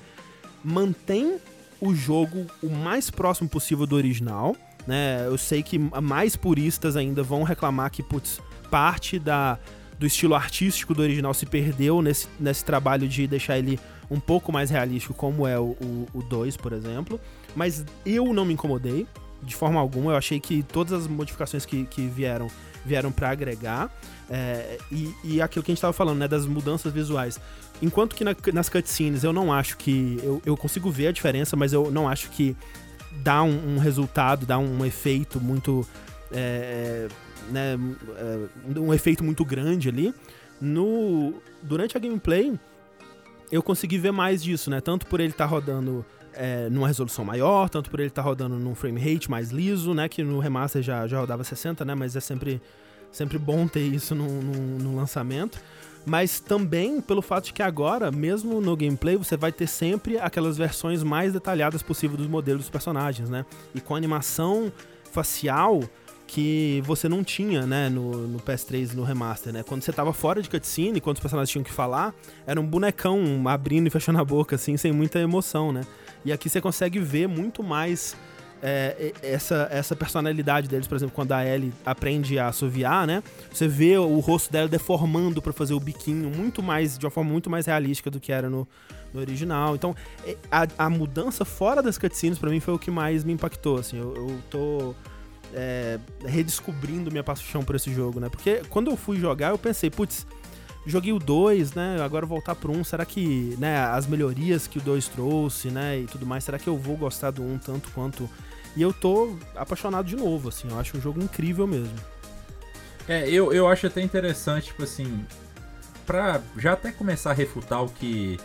S3: mantém o jogo o mais próximo possível do original, né? Eu sei que mais puristas ainda vão reclamar que, putz, parte da, do estilo artístico do original se perdeu nesse, nesse trabalho de deixar ele um pouco mais realístico, como é o 2, por exemplo. Mas eu não me incomodei de forma alguma. Eu achei que todas as modificações que, que vieram vieram para agregar. É, e, e aquilo que a gente estava falando, né, das mudanças visuais. Enquanto que na, nas cutscenes eu não acho que. Eu, eu consigo ver a diferença, mas eu não acho que dá um, um resultado, dá um, efeito muito. É, né, é, um efeito muito grande ali. No, durante a gameplay, eu consegui ver mais disso, né? Tanto por ele estar tá rodando é, numa resolução maior, tanto por ele estar tá rodando num frame rate mais liso, né? Que no remaster já, já rodava 60, né? Mas é sempre Sempre bom ter isso no, no, no lançamento. Mas também pelo fato de que agora, mesmo no gameplay, você vai ter sempre aquelas versões mais detalhadas possível dos modelos dos personagens, né? E com animação facial que você não tinha, né, no, no PS3 no remaster, né? Quando você tava fora de cutscene, quando os personagens tinham que falar, era um bonecão abrindo e fechando a boca, assim, sem muita emoção, né? E aqui você consegue ver muito mais é, essa, essa personalidade deles, por exemplo, quando a Ellie aprende a assoviar, né? Você vê o rosto dela deformando para fazer o biquinho muito mais, de uma forma muito mais realística do que era no, no original. Então, é, a, a mudança fora das cutscenes para mim foi o que mais me impactou, assim. Eu, eu tô é, redescobrindo minha paixão por esse jogo, né? Porque quando eu fui jogar, eu pensei, putz, joguei o 2, né? Agora voltar pro 1, um, será que, né, as melhorias que o 2 trouxe, né, e tudo mais, será que eu vou gostar do 1 um tanto quanto e eu tô apaixonado de novo, assim, eu acho um jogo incrível mesmo.
S1: É, eu, eu acho até interessante, tipo assim, pra já até começar a refutar o que.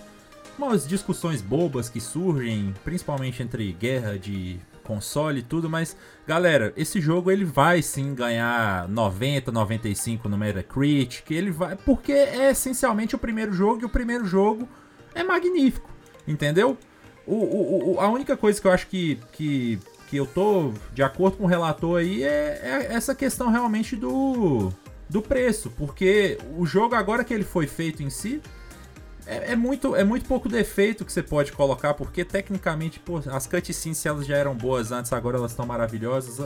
S1: umas discussões bobas que surgem, principalmente entre guerra de console e tudo, mas galera, esse jogo ele vai sim ganhar 90, 95 no Metacritic, ele vai, porque é essencialmente o primeiro jogo e o primeiro jogo é magnífico, entendeu? O, o, o, a única coisa que eu acho que, que, que eu tô de acordo com o relator aí é, é essa questão realmente do, do preço, porque o jogo agora que ele foi feito em si, é, é, muito, é muito pouco defeito que você pode colocar, porque tecnicamente, pô, as cutscenes, se elas já eram boas antes, agora elas estão maravilhosas.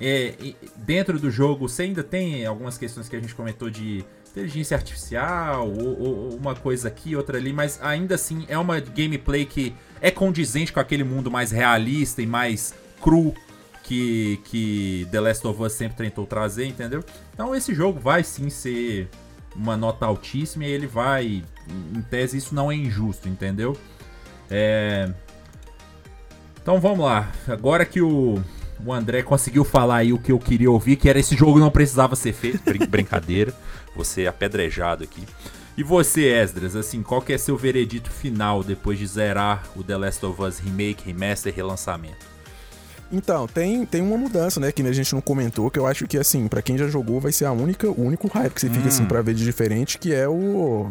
S1: é, dentro do jogo, você ainda tem algumas questões que a gente comentou de inteligência artificial, ou, ou, uma coisa aqui, outra ali, mas ainda assim é uma gameplay que é condizente com aquele mundo mais realista e mais cru que, que The Last of Us sempre tentou trazer, entendeu? Então esse jogo vai sim ser uma nota altíssima e ele vai. Em tese, isso não é injusto, entendeu? É... Então vamos lá. Agora que o, o André conseguiu falar aí o que eu queria ouvir, que era esse jogo não precisava ser feito. Brin brincadeira. Você é apedrejado aqui. E você, Esdras, assim, qual que é seu veredito final depois de zerar o The Last of Us Remake, Remaster relançamento?
S4: Então, tem, tem uma mudança, né, que a gente não comentou, que eu acho que, assim, para quem já jogou, vai ser a única, o único hype que você fica, assim, hum. pra ver de diferente, que é o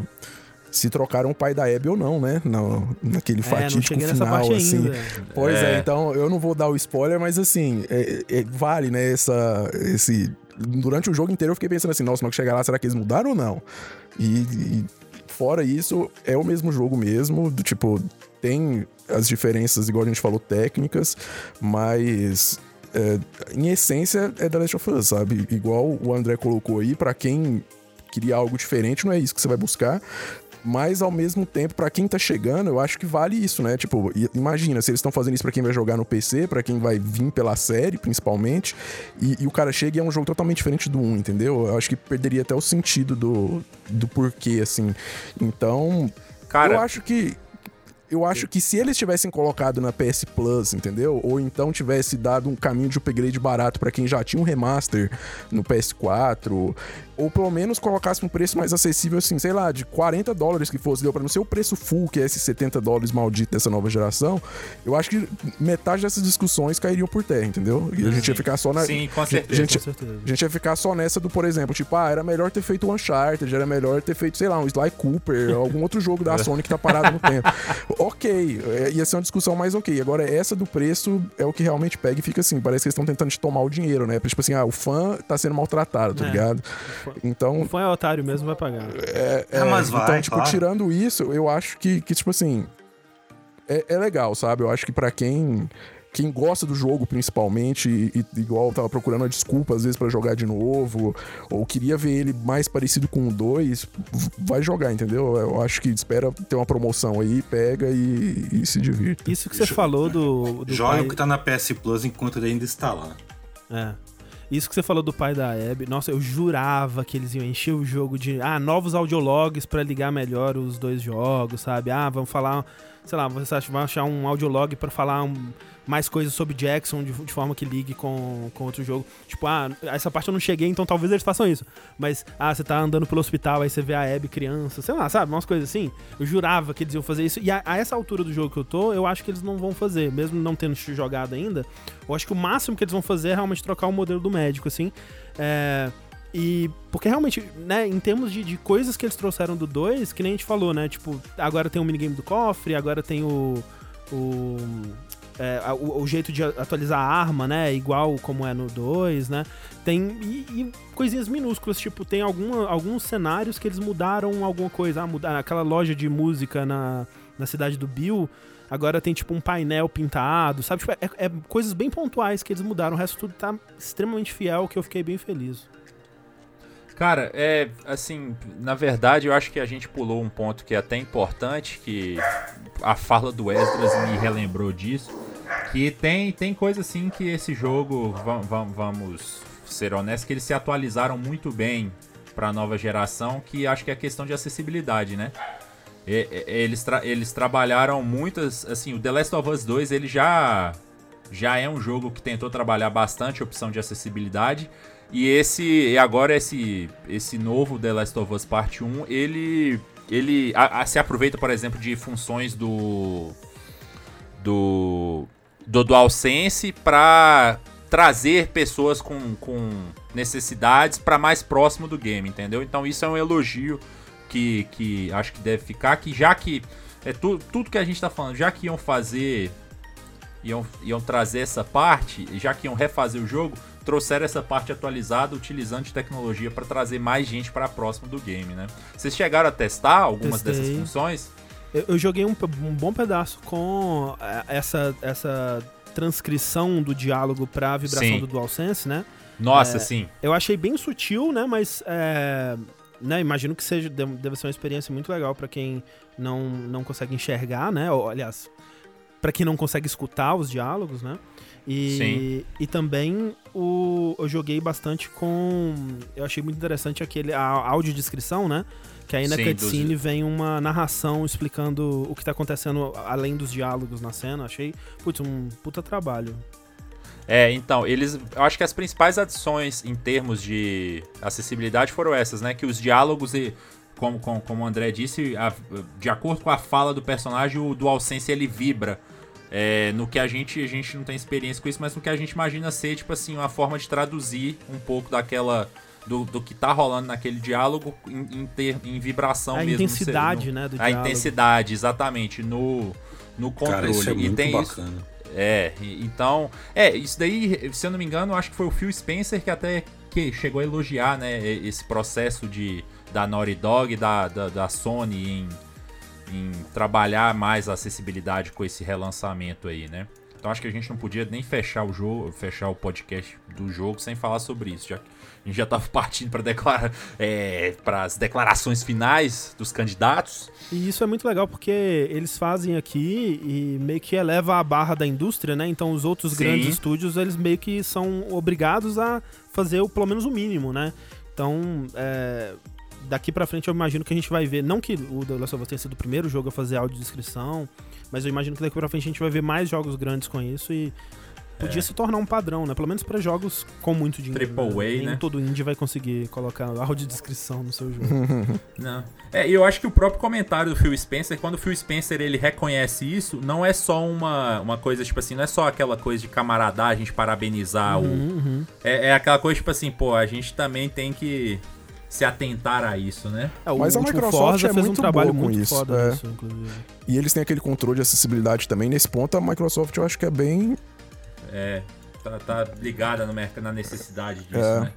S4: se trocaram o pai da Abby ou não, né? No, naquele é, fatídico final, assim. Ainda. Pois é. é. então eu não vou dar o spoiler, mas assim, é, é, vale, né? Essa, esse. Durante o jogo inteiro eu fiquei pensando assim, nossa, mas que chegar lá, será que eles mudaram ou não? E, e fora isso, é o mesmo jogo mesmo, do tipo, tem as diferenças, igual a gente falou, técnicas, mas é, em essência é The Last of Us, sabe? Igual o André colocou aí, para quem queria algo diferente, não é isso que você vai buscar. Mas ao mesmo tempo, para quem tá chegando, eu acho que vale isso, né? Tipo, imagina, se eles estão fazendo isso para quem vai jogar no PC, para quem vai vir pela série, principalmente, e, e, o cara chega e é um jogo totalmente diferente do 1, entendeu? Eu acho que perderia até o sentido do, do porquê, assim. Então, Cara, eu acho que eu acho que se eles tivessem colocado na PS Plus, entendeu? Ou então tivesse dado um caminho de upgrade barato para quem já tinha um remaster no PS4, ou pelo menos colocasse um preço mais acessível, assim, sei lá, de 40 dólares que fosse, deu pra não ser o preço full, que é esses 70 dólares maldito dessa nova geração, eu acho que metade dessas discussões cairiam por terra, entendeu? E a gente ia ficar só na.
S1: Sim, com certeza.
S4: Gente,
S1: com certeza.
S4: A gente ia ficar só nessa do, por exemplo, tipo, ah, era melhor ter feito o Uncharted, era melhor ter feito, sei lá, um Sly Cooper, algum outro jogo da Sony que tá parado no tempo. ok, é, ia ser uma discussão mais ok. Agora, essa do preço é o que realmente pega e fica assim, parece que eles estão tentando te tomar o dinheiro, né? Tipo assim, ah, o fã tá sendo maltratado, tá é. ligado? Então.
S3: O fã é otário mesmo, vai pagar.
S2: É, é, é mas vai, então,
S4: tipo, claro. tirando isso, eu acho que, que tipo assim. É, é legal, sabe? Eu acho que para quem quem gosta do jogo principalmente, e, e igual tava procurando a desculpa às vezes para jogar de novo, ou queria ver ele mais parecido com o 2, vai jogar, entendeu? Eu acho que espera ter uma promoção aí, pega e, e se divirta.
S3: Isso que você falou do. do
S2: Joga pai... o que tá na PS Plus enquanto ele ainda está lá.
S3: É. Isso que você falou do pai da Abby, nossa, eu jurava que eles iam encher o jogo de ah, novos audiologs para ligar melhor os dois jogos, sabe? Ah, vamos falar, sei lá, você vai achar um audiolog para falar um, mais coisas sobre Jackson de, de, forma que ligue com, com outro jogo. Tipo, ah, essa parte eu não cheguei, então talvez eles façam isso. Mas, ah, você tá andando pelo hospital, aí você vê a Abby criança, sei lá, sabe? Umas coisas assim. Eu jurava que eles iam fazer isso. E a, a, essa altura do jogo que eu tô, eu acho que eles não vão fazer, mesmo não tendo jogado ainda. Eu acho que o máximo que eles vão fazer é realmente trocar o modelo do médico, assim. É E porque realmente, né, em termos de, de coisas que eles trouxeram do 2, que nem a gente falou, né? Tipo, agora tem o minigame do cofre, agora tem o. o é, o, o, jeito de atualizar a arma, né? Igual como é no 2, né? Tem. E, e, coisinhas minúsculas, tipo, tem alguma, alguns cenários que eles mudaram alguma coisa. Ah, mudaram aquela loja de música na, na cidade do Bill. Agora tem tipo um painel pintado, sabe? Tipo, é, é, coisas bem pontuais que eles mudaram. O resto tudo tá extremamente fiel, que eu fiquei bem feliz.
S1: Cara, é assim, na verdade eu acho que a gente pulou um ponto que é até importante, que a fala do Esdras me relembrou disso, que tem, tem coisa assim que esse jogo, vamos, ser honestos, que eles se atualizaram muito bem para a nova geração, que acho que é questão de acessibilidade, né? E, eles, tra eles trabalharam muitas, assim, o The Last of Us 2, ele já já é um jogo que tentou trabalhar bastante a opção de acessibilidade, e esse e agora esse esse novo The Last of Us Parte 1, ele ele a, a, se aproveita, por exemplo, de funções do do do DualSense para trazer pessoas com, com necessidades para mais próximo do game, entendeu? Então isso é um elogio que, que acho que deve ficar, que já que é tu, tudo que a gente está falando, já que iam fazer iam, iam trazer essa parte, já que iam refazer o jogo, trouxeram essa parte atualizada utilizando tecnologia para trazer mais gente para próximo do game, né? Vocês chegaram a testar algumas Testei. dessas funções?
S3: Eu, eu joguei um, um, bom pedaço com é, essa, essa transcrição do diálogo para a vibração sim. do DualSense, né?
S1: Nossa, é, sim.
S3: Eu achei bem sutil, né? Mas é, né, imagino que seja deve ser uma experiência muito legal para quem não, não consegue enxergar, né? Ou, aliás, para quem não consegue escutar os diálogos, né? E, Sim. e também o, eu joguei bastante com. Eu achei muito interessante aquele a audiodescrição, né? Que aí na Sim, cutscene dos... vem uma narração explicando o que tá acontecendo além dos diálogos na cena. Achei, putz, um puta trabalho.
S1: É, então, eles. Eu acho que as principais adições em termos de acessibilidade foram essas, né? Que os diálogos e. Como, como, como o André disse, a, de acordo com a fala do personagem, o DualSense ele vibra é, no que a gente, a gente não tem experiência com isso, mas no que a gente imagina ser, tipo assim, uma forma de traduzir um pouco daquela. Do, do que tá rolando naquele diálogo em, em, ter, em vibração
S3: a
S1: mesmo.
S3: Intensidade,
S1: no,
S3: né, do
S1: a diálogo. intensidade, exatamente, no, no controle. Cara,
S2: isso é
S1: muito
S2: e tem bacana.
S1: Isso, é, então. É, isso daí, se eu não me engano, acho que foi o Phil Spencer que até que chegou a elogiar, né, esse processo de, da Naughty Dog, da, da, da Sony em em trabalhar mais a acessibilidade com esse relançamento aí, né? Então acho que a gente não podia nem fechar o jogo, fechar o podcast do jogo sem falar sobre isso, já que a gente já estava partindo para é, as declarações finais dos candidatos.
S3: E isso é muito legal porque eles fazem aqui e meio que eleva a barra da indústria, né? Então os outros Sim. grandes estúdios eles meio que são obrigados a fazer o, pelo menos o mínimo, né? Então, é, daqui para frente eu imagino que a gente vai ver, não que o The Last of Us tenha sido o primeiro jogo a fazer audiodescrição, mas eu imagino que daqui para frente a gente vai ver mais jogos grandes com isso e podia é. se tornar um padrão, né? Pelo menos para jogos com muito dinheiro.
S1: Triple né? A, Nem
S3: né? todo indie vai conseguir colocar audiodescrição no seu jogo.
S1: não. É, e eu acho que o próprio comentário do Phil Spencer, quando o Phil Spencer ele reconhece isso, não é só uma, uma coisa, tipo assim, não é só aquela coisa de camaradagem, de parabenizar uhum, o... Uhum. É, é aquela coisa, tipo assim, pô, a gente também tem que se atentar a isso, né?
S4: É, Mas a Microsoft Forza é fez muito um trabalho muito isso, foda é. nisso, inclusive. E eles têm aquele controle de acessibilidade também. Nesse ponto, a Microsoft eu acho que é bem.
S1: É, tá, tá ligada no mercado, na necessidade disso, é. né?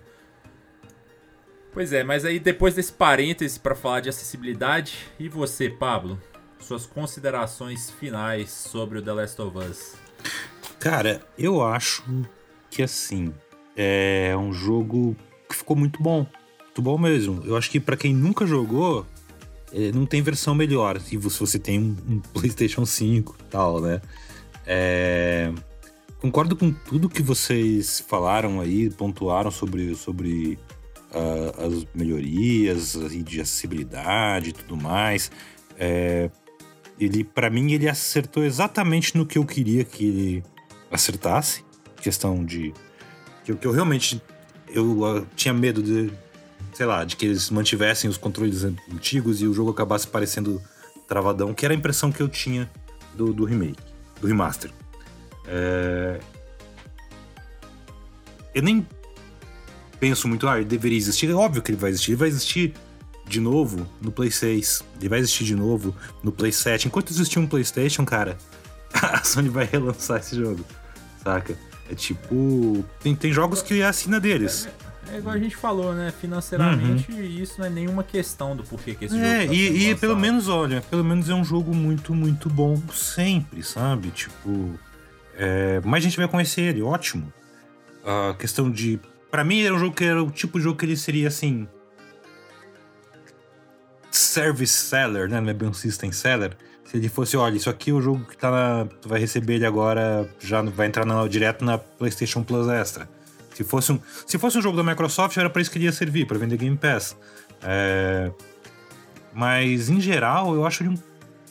S1: Pois é, mas aí depois desse parêntese para falar de acessibilidade, e você, Pablo? Suas considerações finais sobre o The Last of Us?
S2: Cara, eu acho que assim, é um jogo que ficou muito bom muito bom mesmo. Eu acho que para quem nunca jogou, é, não tem versão melhor. Se você tem um, PlayStation 5 tal, né? É... Concordo com tudo que vocês falaram aí, pontuaram sobre, sobre uh, as melhorias de acessibilidade e tudo mais. É... Ele, para mim, ele acertou exatamente no que eu queria que ele acertasse. Questão de que, que eu realmente eu uh, tinha medo de, sei lá, de que eles mantivessem os controles antigos e o jogo acabasse parecendo travadão, que era a impressão que eu tinha do, do remake, do remaster. É... Eu nem. penso muito, ah, ele deveria existir. É óbvio que ele vai existir. Ele vai existir de novo no Play 6. Ele vai existir de novo no Play 7. Enquanto existir um PlayStation, cara, a Sony vai relançar esse jogo. Saca? É tipo. Tem, tem jogos que é a assina deles.
S1: É igual a gente falou, né? Financeiramente, uhum. isso não é nenhuma questão do porquê que esse
S2: é,
S1: jogo tá
S2: e, e pelo menos, olha, pelo menos é um jogo muito, muito bom sempre, sabe? Tipo. É, mais gente vai conhecer ele, ótimo. A questão de. para mim era um jogo que era o tipo de jogo que ele seria assim. Service seller, né? Não é bem um system seller. Se ele fosse, olha, isso aqui é o jogo que tá na, Tu vai receber ele agora, já vai entrar na, direto na PlayStation Plus Extra. Se fosse um, se fosse um jogo da Microsoft, era para isso que ele ia servir, para vender Game Pass. É, mas, em geral, eu acho ele um,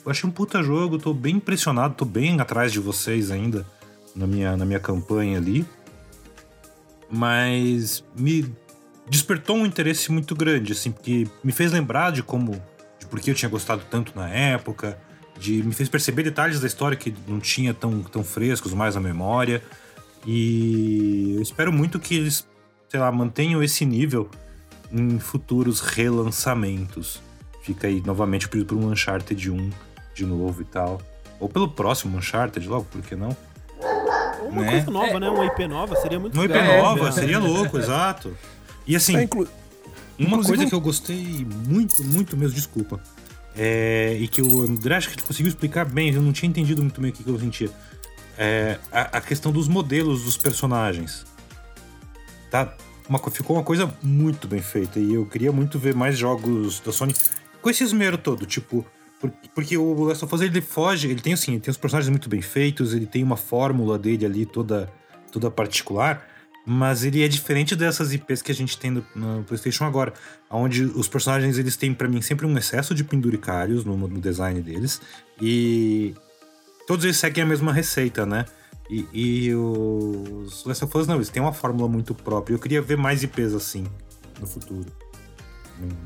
S2: eu achei um puta jogo, tô bem impressionado, tô bem atrás de vocês ainda na minha, na minha campanha ali. Mas me despertou um interesse muito grande, assim, porque me fez lembrar de como. de por que eu tinha gostado tanto na época, de me fez perceber detalhes da história que não tinha tão, tão frescos mais na memória. E eu espero muito que eles, sei lá, mantenham esse nível em futuros relançamentos. Fica aí novamente pedido por um Uncharted 1 de novo e tal. Ou pelo próximo Uncharted, logo, por que não?
S3: Uma né? coisa nova, é, né? Uma IP nova seria muito
S2: Uma IP nova, seria louco, exato. E assim, é, inclu... uma coisa que eu gostei muito, muito mesmo, desculpa. É, e que o André acho que conseguiu explicar bem, eu não tinha entendido muito bem o que eu sentia. É, a, a, questão dos modelos dos personagens. Tá? Uma, ficou uma coisa muito bem feita. E eu queria muito ver mais jogos da Sony com esse esmero todo. Tipo, porque o Last of Us ele foge, ele tem assim, ele tem os personagens muito bem feitos, ele tem uma fórmula dele ali toda, toda particular, mas ele é diferente dessas IPs que a gente tem no, no PlayStation agora, onde os personagens eles têm para mim sempre um excesso de penduricários no, no, design deles e todos eles seguem a mesma receita, né? E, e os Last of Us não, eles têm uma fórmula muito própria. Eu queria ver mais IPs assim no futuro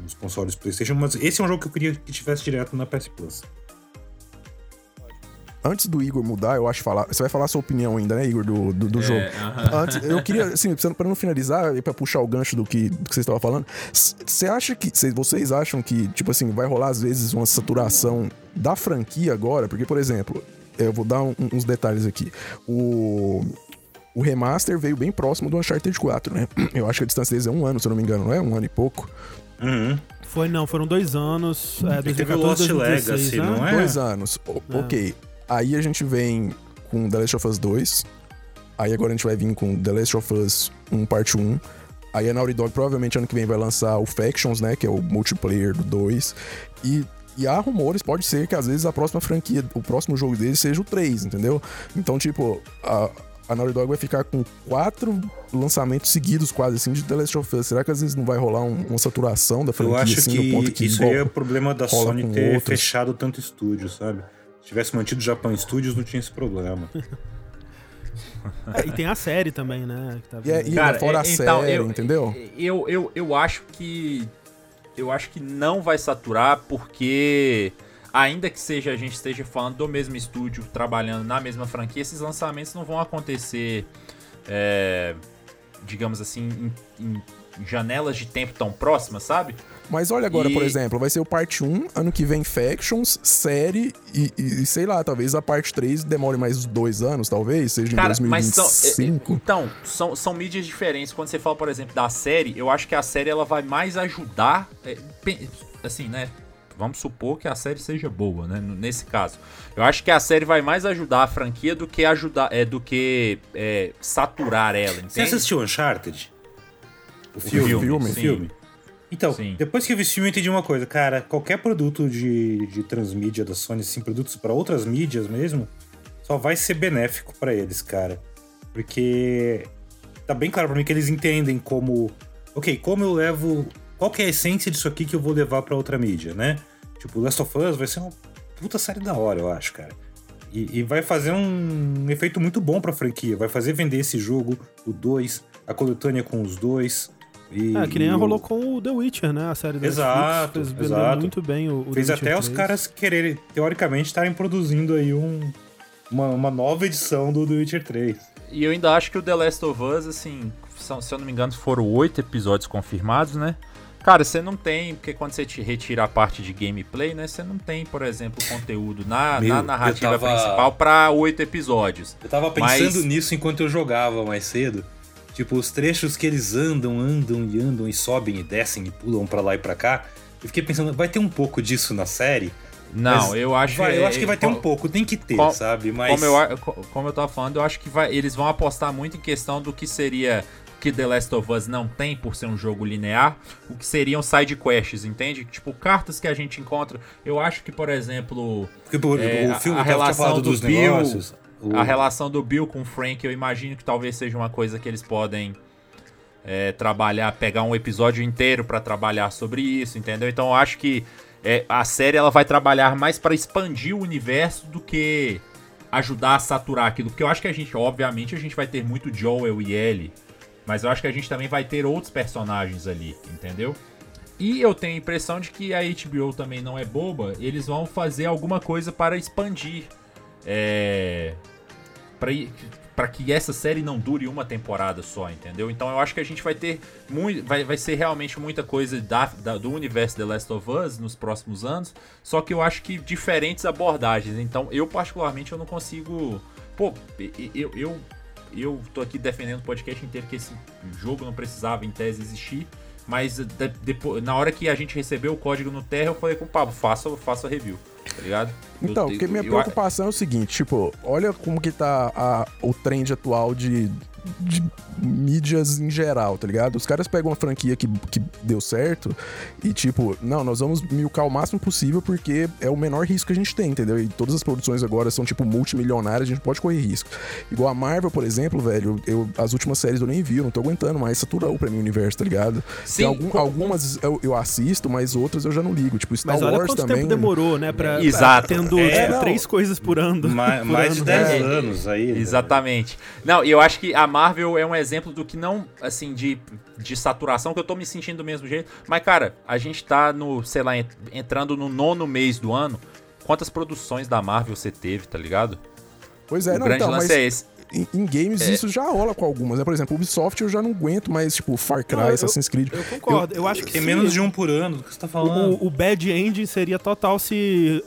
S2: nos consoles PlayStation, mas esse é um jogo que eu queria que tivesse direto na PS Plus.
S4: Antes do Igor mudar, eu acho falar. Você vai falar a sua opinião ainda, né, Igor, do, do, do é, jogo. Uh -huh. Antes, eu queria, assim, pra não finalizar, e pra puxar o gancho do que, do que você estava falando, você acha que. Cê, vocês acham que, tipo assim, vai rolar às vezes uma saturação da franquia agora? Porque, por exemplo, eu vou dar um, uns detalhes aqui. O o remaster veio bem próximo do Uncharted 4, né? Eu acho que a distância deles é um ano, se eu não me engano, não é? Um ano e pouco.
S3: Uhum. Foi, não, foram dois anos. É,
S2: 2014, 2016, Legacy, né? não é?
S4: Dois anos. O, é. Ok. Aí a gente vem com The Last of Us 2. Aí agora a gente vai vir com The Last of Us 1 parte 1. Aí a Naughty Dog provavelmente ano que vem vai lançar o Factions, né? Que é o multiplayer do 2. E, e há rumores, pode ser que às vezes a próxima franquia, o próximo jogo dele seja o 3, entendeu? Então, tipo, a, a Naughty Dog vai ficar com quatro lançamentos seguidos, quase assim, de The Last of Us. Será que às vezes não vai rolar um, uma saturação da franquia?
S2: Eu acho assim, que, ponto que isso aí é o problema da Sony ter outros. fechado tanto estúdio, sabe? Se tivesse mantido o Japan Studios, não tinha esse problema.
S3: é, e tem a série também, né?
S4: Tá e, é, e Cara, fora é, a então, série,
S1: eu,
S4: entendeu?
S1: Eu, eu, eu acho que. Eu acho que não vai saturar porque ainda que seja a gente esteja falando do mesmo estúdio, trabalhando na mesma franquia, esses lançamentos não vão acontecer, é, digamos assim, em, em, janelas de tempo tão próximas, sabe?
S4: Mas olha agora, e... por exemplo, vai ser o parte 1, ano que vem Factions, série e, e, sei lá, talvez a parte 3 demore mais dois anos, talvez, seja Cara, em 2025. Mas são, é,
S1: então, são, são mídias diferentes. Quando você fala, por exemplo, da série, eu acho que a série ela vai mais ajudar, é, assim, né? Vamos supor que a série seja boa, né? Nesse caso. Eu acho que a série vai mais ajudar a franquia do que ajudar. É, do que é, saturar ela. Entende? Você
S2: assistiu Uncharted? O filme? O filme. O filme. Então, Sim. depois que eu vi esse filme, eu entendi uma coisa. Cara, qualquer produto de, de transmídia da Sony, assim, produtos para outras mídias mesmo, só vai ser benéfico para eles, cara. Porque tá bem claro para mim que eles entendem como. Ok, como eu levo. Qual que é a essência disso aqui que eu vou levar para outra mídia, né? Tipo, Last of Us vai ser uma puta série da hora, eu acho, cara. E, e vai fazer um efeito muito bom pra franquia. Vai fazer vender esse jogo, o 2, a coletânea com os dois.
S3: E, é, que nem rolou com o The Witcher, né? A série
S2: da Exato, Netflix, fez exato.
S3: muito bem o, o
S2: Fez até 3. os caras quererem, teoricamente, estarem produzindo aí um, uma, uma nova edição do The Witcher 3.
S1: E eu ainda acho que o The Last of Us, assim, são, se eu não me engano, foram oito episódios confirmados, né? Cara, você não tem, porque quando você te retira a parte de gameplay, né? Você não tem, por exemplo, conteúdo na,
S2: Meu,
S1: na narrativa
S2: tava-
S1: principal pra oito episódios.
S2: Eu tava pensando
S1: Mas-
S2: nisso enquanto eu jogava mais cedo. Tipo, os trechos que eles andam, andam e andam e sobem e descem e pulam pra lá e pra cá. Eu fiquei pensando, vai ter um pouco disso na série?
S1: Não, eu acho
S2: vai- eu acho que vai ter um
S1: co-
S2: pouco, tem que ter,
S1: co-
S2: sabe? Mas
S1: Como eu, a- co- como eu tava falando, eu acho que vai, eles vão apostar muito em questão do que seria que The Last of Us não tem por ser um jogo linear, o que seriam side quests, entende? Tipo, cartas que a gente encontra. Eu acho que, por exemplo,
S2: porque, pô,
S1: é,
S2: o filme
S1: a
S2: tava
S1: relação do
S2: dos
S1: Bill,
S2: negócios. O-
S1: a relação do Bill com o Frank, eu imagino que talvez seja uma coisa que eles podem é, trabalhar, pegar um episódio inteiro pra trabalhar sobre isso, entendeu? Então eu acho que é, a série ela vai trabalhar mais pra expandir o universo do que ajudar a saturar aquilo, porque eu acho que a gente, obviamente, a gente vai ter muito Joel e Ellie, mas eu acho que a gente também vai ter outros personagens ali, entendeu? E eu tenho a impressão de que a HBO também não é boba, eles vão fazer alguma coisa para expandir. É. Pra que essa série não dure uma temporada só, entendeu? Então eu acho que a gente vai ter muito. Vai, vai ser realmente muita coisa da, da- do universo The Last of Us nos próximos anos. Só que eu acho que diferentes abordagens. Então eu, particularmente, eu não consigo. Pô, eu, eu, eu tô aqui defendendo o podcast inteiro que esse jogo não precisava, em tese, existir. Mas de- na hora que a gente recebeu o código no Terra, eu falei com o Pablo, faça, faça a review, tá ligado? Eu-
S4: Então, porque minha
S1: eu-
S4: preocupação é o seguinte, tipo, olha como que tá a- o trend atual de, de mídias em geral, tá ligado? Os caras pegam uma franquia que, que deu certo e, tipo, não, nós vamos milcar o máximo possível porque é o menor risco que a gente tem, entendeu? E todas as produções agora são, tipo, multimilionárias, a gente pode correr risco. Igual a Marvel, por exemplo, velho, eu, as últimas séries eu nem vi, eu não tô aguentando mais, saturou pra mim o universo, tá ligado?
S1: Sim,
S4: algum- algumas eu, eu assisto, mas outras eu já não ligo. Tipo, Star
S3: Mas olha
S4: Wars
S3: quanto
S4: também.
S3: tempo demorou, né? Pra,
S1: Exato.
S3: Tendo
S2: É,
S3: tipo, três coisas por ano.
S2: Ma-
S3: por
S2: mais de
S3: ano.
S2: 10
S1: É,
S2: anos aí. né?
S1: Exatamente. Não, e eu acho que a Marvel é um exemplo do que não, assim, de, de saturação, que eu tô me sentindo do mesmo jeito. Mas, cara, a gente tá no, sei lá, ent- entrando no nono mês do ano. Quantas produções da Marvel você teve, tá ligado?
S4: Pois é,
S1: o
S4: não,
S1: grande
S4: então,
S1: lance
S4: mas
S1: é esse.
S4: em, em games isso já rola com algumas, né? Por exemplo, Ubisoft eu já não aguento mais, tipo, Far Cry,
S3: Não, eu-
S4: Assassin's Creed.
S3: Eu concordo. Eu, acho que
S2: Tem menos de um por ano do que você tá falando.
S3: O, o bad end seria total se,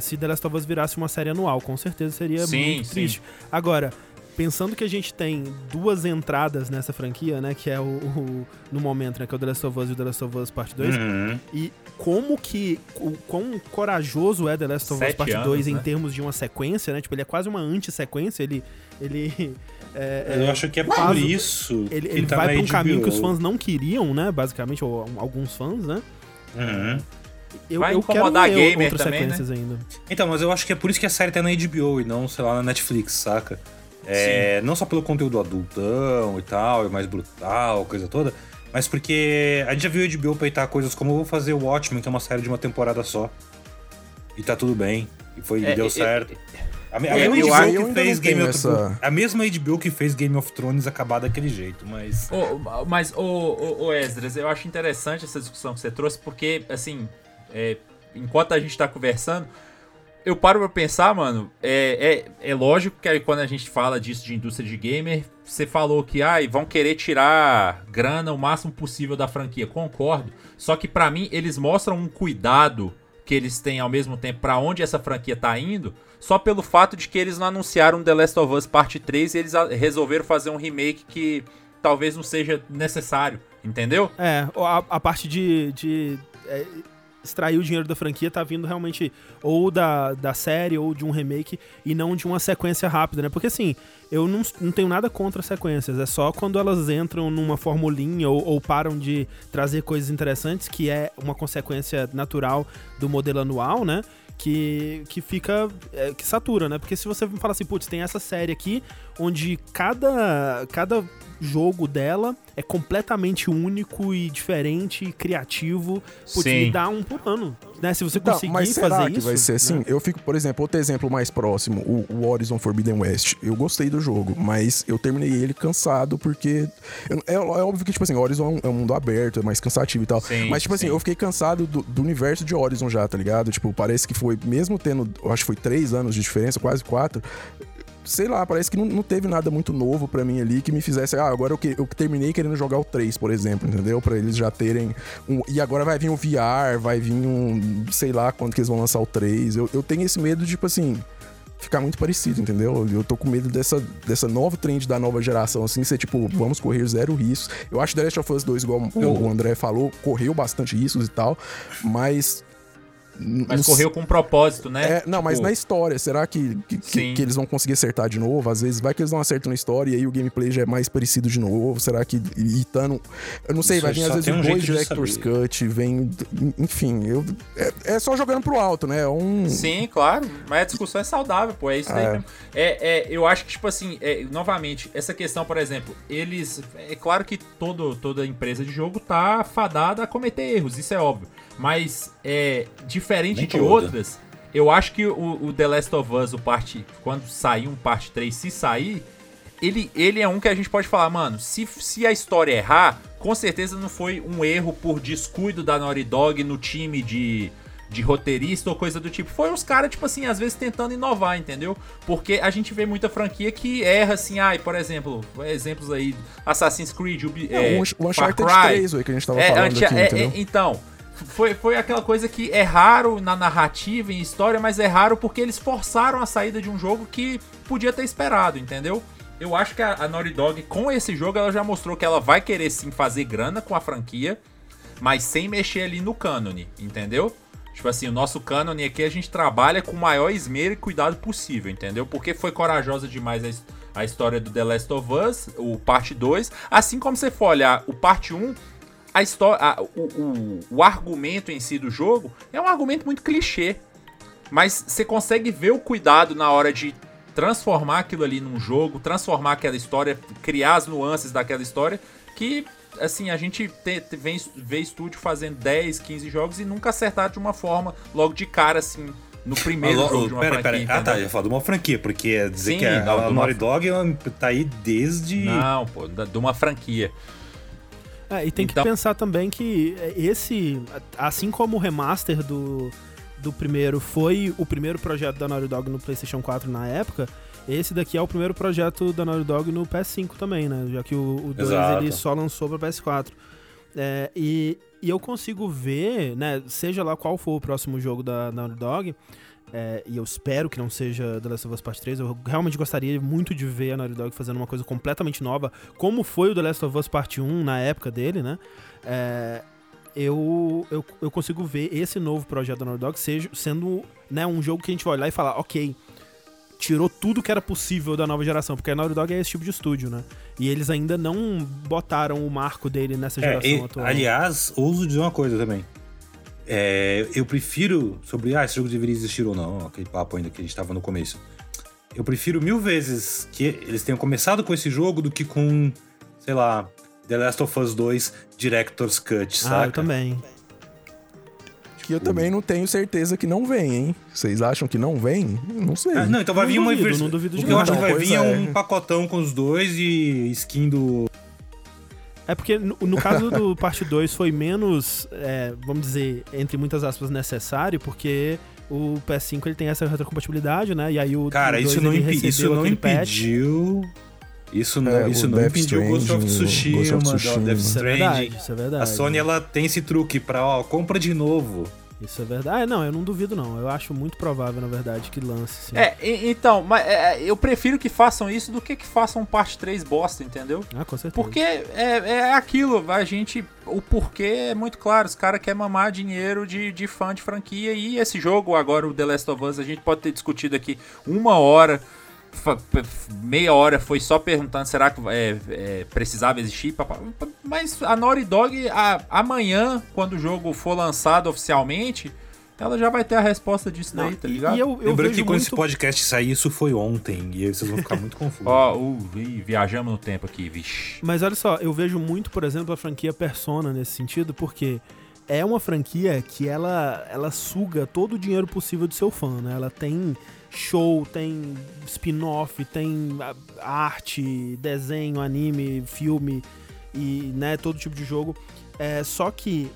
S3: se The Last of Us virasse uma série anual. Com certeza seria
S1: Sim,
S3: muito
S1: sim.
S3: triste. Agora, pensando que a gente tem duas entradas nessa franquia, né? Que é o, o- no momento, né? Que é o The Last of Us e o The Last of Us Parte 2.
S2: Uhum.
S3: E como que. O quão corajoso é The Last of Us
S1: Sete
S3: Parte
S1: anos,
S3: 2 em
S1: né?
S3: termos de uma sequência, né? Tipo, ele é quase uma anti-sequência. Ele. Ele. é,
S2: Eu
S3: é,
S2: acho que é
S3: Quase.
S2: por isso
S3: ele,
S2: que
S3: ele
S2: tá
S3: vai pra um caminho que os
S2: HBO.
S3: fãs não queriam, né? Basicamente, ou alguns fãs, né?
S2: Uhum.
S3: Eu,
S1: Vai
S3: eu
S1: incomodar
S3: quero
S1: gamer
S3: outras
S1: também, né?
S3: sequências ainda.
S2: Então, mas eu acho que é por isso que a série tá na HBO e não, sei lá, na Netflix, saca? É, não só pelo conteúdo adultão e tal, é mais brutal, coisa toda, mas porque a gente já viu a HBO peitar coisas como eu vou fazer o Watchmen, que é uma série de uma temporada só. E tá tudo bem. E foi,
S1: É,
S2: deu
S1: é,
S2: certo. A, a
S1: eu-
S2: mesma
S1: eu
S2: HBO
S4: eu
S2: que fez Game of
S4: essa-
S2: A mesma HBO que fez Game of Thrones acabar daquele jeito, mas.
S1: Ô, mas, ô, ô, ô Esdras, eu acho interessante essa discussão que você trouxe, porque, assim, é, enquanto a gente tá conversando, eu paro pra pensar, mano, é, é, é lógico que aí quando a gente fala disso de indústria de gamer, você falou que ai, vão querer tirar grana o máximo possível da franquia. Concordo. Só que pra mim, eles mostram um cuidado que eles têm ao mesmo tempo pra onde essa franquia tá indo, só pelo fato de que eles não anunciaram The Last of Us Parte 3 e eles resolveram fazer um remake que talvez não seja necessário, entendeu?
S3: É, a, a parte de, de é, extrair o dinheiro da franquia tá vindo realmente ou da, da série ou de um remake e não de uma sequência rápida, né? Porque assim, eu não, não tenho nada contra sequências, é só quando elas entram numa formulinha ou, ou param de trazer coisas interessantes, que é uma consequência natural do modelo anual, né? Que, que fica. é, que satura, né? Porque se você fala assim, putz, tem essa série aqui onde cada, cada jogo dela é completamente único e diferente e criativo. Putz,
S1: Sim.
S3: me dá um por ano. Né? Se você
S4: Então,
S3: conseguir
S4: mas será
S3: fazer
S4: que
S3: isso.
S4: vai ser assim?
S3: né?
S4: Eu fico, por exemplo, outro exemplo mais próximo, o, o Horizon Forbidden West. Eu gostei do jogo, mas eu terminei ele cansado porque. eu- é, é óbvio que, tipo assim, Horizon é um, é um mundo aberto, é mais cansativo e tal.
S1: Sim,
S4: mas, tipo assim,
S1: sim.
S4: eu fiquei cansado do, do universo de Horizon já, tá ligado? Tipo, parece que foi, mesmo tendo, acho que foi três anos de diferença, quase quatro. Sei lá, parece que não, não teve nada muito novo para mim ali que me fizesse, ah, agora eu, que, eu terminei querendo jogar o 3, por exemplo, entendeu? Para eles já terem um, e agora vai vir o VR, vai vir um, sei lá quando que eles vão lançar o 3. Eu, eu tenho esse medo, tipo assim, ficar muito parecido, entendeu? Eu tô com medo dessa, dessa nova trend da nova geração, assim, ser tipo, vamos correr zero riscos. Eu acho que The Last of Us 2, igual o André falou, correu bastante riscos e tal, mas
S1: mas correu com um propósito, né?
S4: É, não, tipo... mas na história, será que, que, que, que, eles vão conseguir acertar de novo? Às vezes vai que eles não acertam na história e aí o gameplay já é mais parecido de novo. Será que Itano. Eu não sei, Isso vai vir às vezes um dois Director's Cut, vem. Enfim, eu, é, é, só jogando pro alto, né? É um...
S1: Sim, claro. Mas a discussão é saudável, pô. É isso daí é. mesmo. É, é, eu acho que, tipo assim, é, novamente, essa questão, por exemplo, eles. É claro que todo, toda empresa de jogo tá fadada a cometer erros, isso é óbvio. Mas é diferente Nem de toda. outras, eu acho que o, o, The Last of Us, o parte quando sair um parte 3, se sair, ele, ele é um que a gente pode falar, mano, se, se a história errar, com certeza não foi um erro por descuido da Naughty Dog no time de, de roteirista ou coisa do tipo. Foi os caras, tipo assim, às vezes tentando inovar, entendeu? Porque a gente vê muita franquia que erra assim, ai, por exemplo, exemplos aí, Assassin's Creed,
S4: é, é, o Uncharted 3, que a gente tava é, falando aqui, é,
S1: é, então, foi, foi aquela coisa que é raro na narrativa, em história, mas é raro porque eles forçaram a saída de um jogo que podia ter esperado, entendeu? Eu acho que a, a Naughty Dog, com esse jogo, ela já mostrou que ela vai querer sim fazer grana com a franquia, mas sem mexer ali no cânone, entendeu? Tipo assim, o nosso cânone aqui a gente trabalha com o maior esmero e cuidado possível, entendeu? Porque foi corajosa demais a, a história do The Last of Us, o parte 2. Assim como você for olhar o parte 1, a história, a, o, o, o argumento em si do jogo é um argumento muito clichê. Mas você consegue ver o cuidado na hora de transformar aquilo ali num jogo, transformar aquela história, criar as nuances daquela história, que assim, a gente te, te, vem, vê estúdio fazendo 10, 15 jogos e nunca acertar de uma forma logo de cara, assim, no primeiro jogo de uma pera, franquia. Pera.
S2: Ah, tá, eu falo de uma franquia, porque dizer Sim, que a, a Naughty Dog é tá aí desde...
S1: Não, pô, de uma franquia.
S3: É, e tem então... que pensar também que esse, assim como o remaster do, do primeiro foi o primeiro projeto da Naughty Dog no PlayStation 4 na época, esse daqui é o primeiro projeto da Naughty Dog no PS5 também, né? Já que o, o 2 ele só lançou para PS4. É, e, e eu consigo ver, né, seja lá qual for o próximo jogo da Naughty Dog, é, e eu espero que não seja The Last of Us Part 3. Eu realmente gostaria muito de ver a Naughty Dog fazendo uma coisa completamente nova, como foi o The Last of Us Part 1 na época dele, né? É, eu, eu, eu consigo ver esse novo projeto da Naughty Dog seja, sendo né, um jogo que a gente vai olhar e falar, ok, tirou tudo que era possível da nova geração, porque a Naughty Dog é esse tipo de estúdio, né? E eles ainda não botaram o marco dele nessa é, geração é, e, atual.
S2: Aliás, ouso dizer uma coisa também. É, eu prefiro, sobre ah, esse jogo deveria existir ou não, aquele papo ainda que a gente estava no começo. Eu prefiro mil vezes que eles tenham começado com esse jogo do que com, sei lá, The Last of Us 2 Director's Cut, sabe? Ah,
S3: eu também.
S4: Que eu também não tenho certeza que não vem, hein? Vocês acham que não vem? Não sei. Ah,
S2: não, então vai
S3: não
S2: vir
S3: duvido,
S2: uma versão.
S3: Não duvido
S2: de
S3: O que eu
S2: acho que vai vir é um pacotão com os dois e skin do
S3: é porque no, no caso do parte 2 foi menos, é, vamos dizer, entre muitas aspas, necessário, porque o PS5 ele tem essa retrocompatibilidade, né? E aí o
S2: Cara,
S3: o
S2: isso não, impi isso não impediu. Isso não, é, isso não impediu o Ghost of Tsushima, Ghost of Tsushima. Death Stranding. Isso é verdade,
S3: isso é verdade.
S2: A Sony ela tem esse truque pra, ó, compra de novo.
S3: Isso é verdade. Ah, não, eu não duvido, não. Eu acho muito provável, na verdade, que lance. Sim.
S1: É, então, mas é, é, eu prefiro que façam isso do que que façam parte 3 bosta, entendeu?
S3: Ah, com certeza.
S1: Porque é, é aquilo, a gente. O porquê é muito claro. Os caras querem mamar dinheiro de, de fã de franquia. E esse jogo, agora, o The Last of Us, a gente pode ter discutido aqui uma hora meia hora foi só perguntando será que é, é, precisava existir. Mas a Naughty Dog, a, amanhã, quando o jogo for lançado oficialmente, ela já vai ter a resposta disso daí, tá ligado?
S2: E eu, eu Lembrando que quando muito... esse podcast sair, isso foi ontem. E aí vocês vão ficar muito confusos.
S1: Ó, oh, uh, viajamos no tempo aqui, vixe.
S3: Mas olha só, eu vejo muito, por exemplo, a franquia Persona nesse sentido, porque é uma franquia que ela, ela suga todo o dinheiro possível do seu fã, né? Ela tem show, tem spin-off, tem arte, desenho, anime, filme e né, todo tipo de jogo. É, só que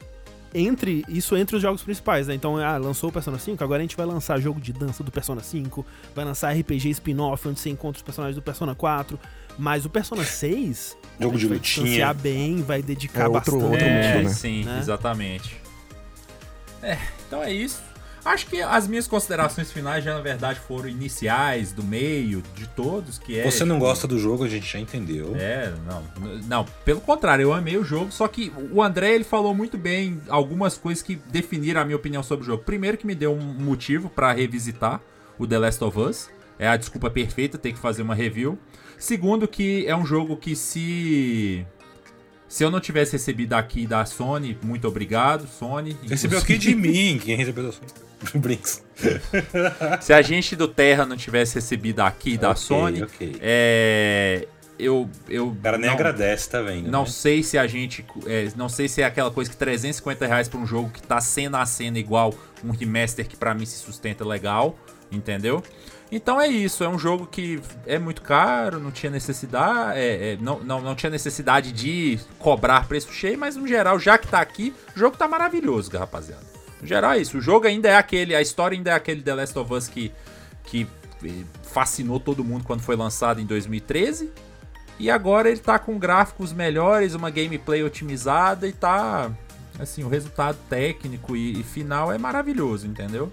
S3: entre isso entre os jogos principais, né? Então, ah, lançou o Persona 5, agora a gente vai lançar jogo de dança do Persona 5, vai lançar RPG spin-off onde você encontra os personagens do Persona 4, mas o Persona 6
S2: jogo de
S3: vai
S2: lutinha.
S3: bem, vai dedicar
S4: É outro-
S3: bastante.
S4: outro
S1: é,
S4: mundo, né?
S1: sim,
S3: Né?
S1: exatamente. É, então é isso. Acho que as minhas considerações finais já, na verdade, foram iniciais, do meio, de todos, que é...
S2: Você não
S1: tipo,
S2: gosta do jogo, a gente já entendeu.
S1: É, não, não, pelo contrário, eu amei o jogo, só que o André ele falou muito bem algumas coisas que definiram a minha opinião sobre o jogo. Primeiro que me deu um motivo pra revisitar o The Last of Us, é a desculpa perfeita ter que fazer uma review. Segundo que é um jogo que se se eu não tivesse recebido aqui da Sony, muito obrigado, Sony.
S2: Recebeu aqui de mim, quem recebeu da sua. Brinks.
S1: Se a gente do Terra não tivesse recebido aqui da
S2: Ok,
S1: Sony,
S2: ok.
S1: é eu eu
S2: O cara nem
S1: não-
S2: agradece, tá vendo?
S1: Não
S2: né?
S1: sei se a gente. é, não sei se é aquela coisa que 350 reais pra um jogo que tá cena a cena igual um remaster que pra mim se sustenta legal, entendeu? Então é isso, é um jogo que é muito caro, não tinha necessidade, é, é, não, não, não tinha necessidade de cobrar preço cheio, mas no geral, já que tá aqui, o jogo tá maravilhoso, rapaziada. No geral é isso, o jogo ainda é aquele, a história ainda é aquele The Last of Us que, que eh, fascinou todo mundo quando foi lançado em 2013. E agora ele tá com gráficos melhores, uma gameplay otimizada e tá. Assim, o resultado técnico e, e final é maravilhoso, entendeu?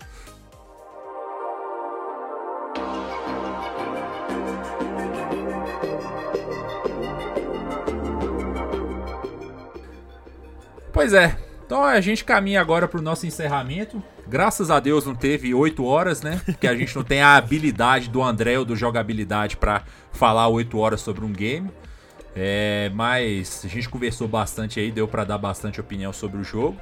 S1: Pois é. Então a gente caminha agora pro nosso encerramento. Graças a Deus não teve 8 horas, né? Porque a gente não tem a habilidade do André ou do jogabilidade pra falar 8 horas sobre um game. É, mas a gente conversou bastante aí, deu pra dar bastante opinião sobre o jogo.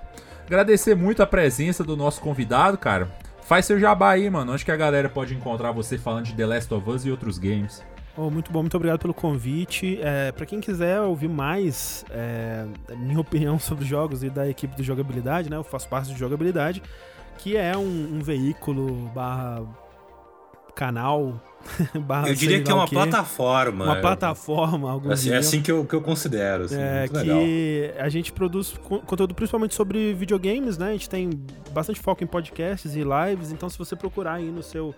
S1: Agradecer muito a presença do nosso convidado, cara. Faz seu jabá aí, mano. Onde que a galera pode encontrar você falando de The Last of Us e outros games?
S3: Oh, muito bom, muito obrigado pelo convite. É, para quem quiser ouvir mais é, minha opinião sobre os jogos e da equipe de jogabilidade, né? Eu faço parte de jogabilidade, que é um, um veículo barra canal, barra
S2: Eu diria que é uma plataforma.
S3: Uma plataforma, alguns
S2: Assim, é
S3: diriam.
S2: assim que eu, que eu considero. Assim,
S3: É,
S2: muito legal.
S3: que a gente produz co- conteúdo principalmente sobre videogames, né? A gente tem bastante foco em podcasts e lives, então se você procurar aí no seu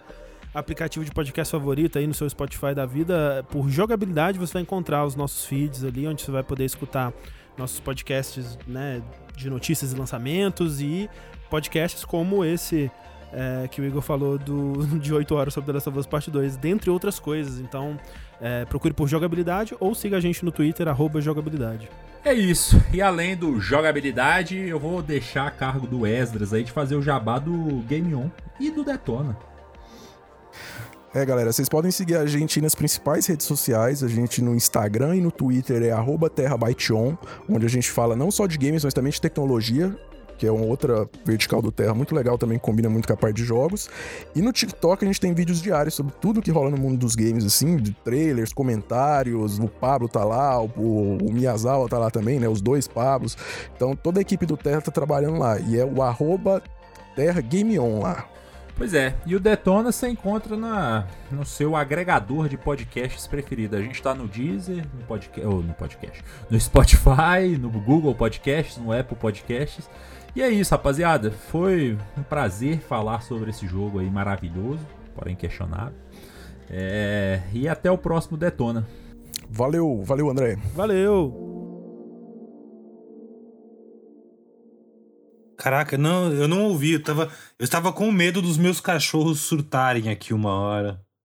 S3: aplicativo de podcast favorito, aí no seu Spotify da vida, por jogabilidade você vai encontrar os nossos feeds ali, onde você vai poder escutar nossos podcasts, né, de notícias e lançamentos e podcasts como esse é, que o Igor falou do, de 8 horas sobre The Last of Us Parte 2, dentre outras coisas. Então, é, procure por jogabilidade ou siga a gente no Twitter, jogabilidade.
S1: É isso. E além do jogabilidade, eu vou deixar a cargo do Esdras aí de fazer o jabá do Game On e do Detona.
S4: É, galera, vocês podem seguir a gente nas principais redes sociais. A gente no Instagram e no Twitter é arroba TerraByteon, onde a gente fala não só de games, mas também de tecnologia, que é uma outra vertical do Terra muito legal também, combina muito com a parte de jogos. E no TikTok a gente tem vídeos diários sobre tudo que rola no mundo dos games, assim, de trailers, comentários. O Pablo tá lá, o, o Miyazawa tá lá também, né? Os dois Pablos. Então toda a equipe do Terra tá trabalhando lá. E é o arroba Terra Game On lá.
S1: Pois é, e o Detona você encontra na, no seu agregador de podcasts preferido. A gente tá no Deezer, no podcast, ou no podcast, no Spotify, no Google Podcasts, no Apple Podcasts. E é isso, rapaziada. Foi um prazer falar sobre esse jogo aí maravilhoso, porém questionável. É, e até o próximo Detona.
S4: Valeu, valeu, André.
S3: Valeu!
S2: Caraca, não, eu não ouvi. Eu, tava, eu estava com medo dos meus cachorros surtarem aqui uma hora.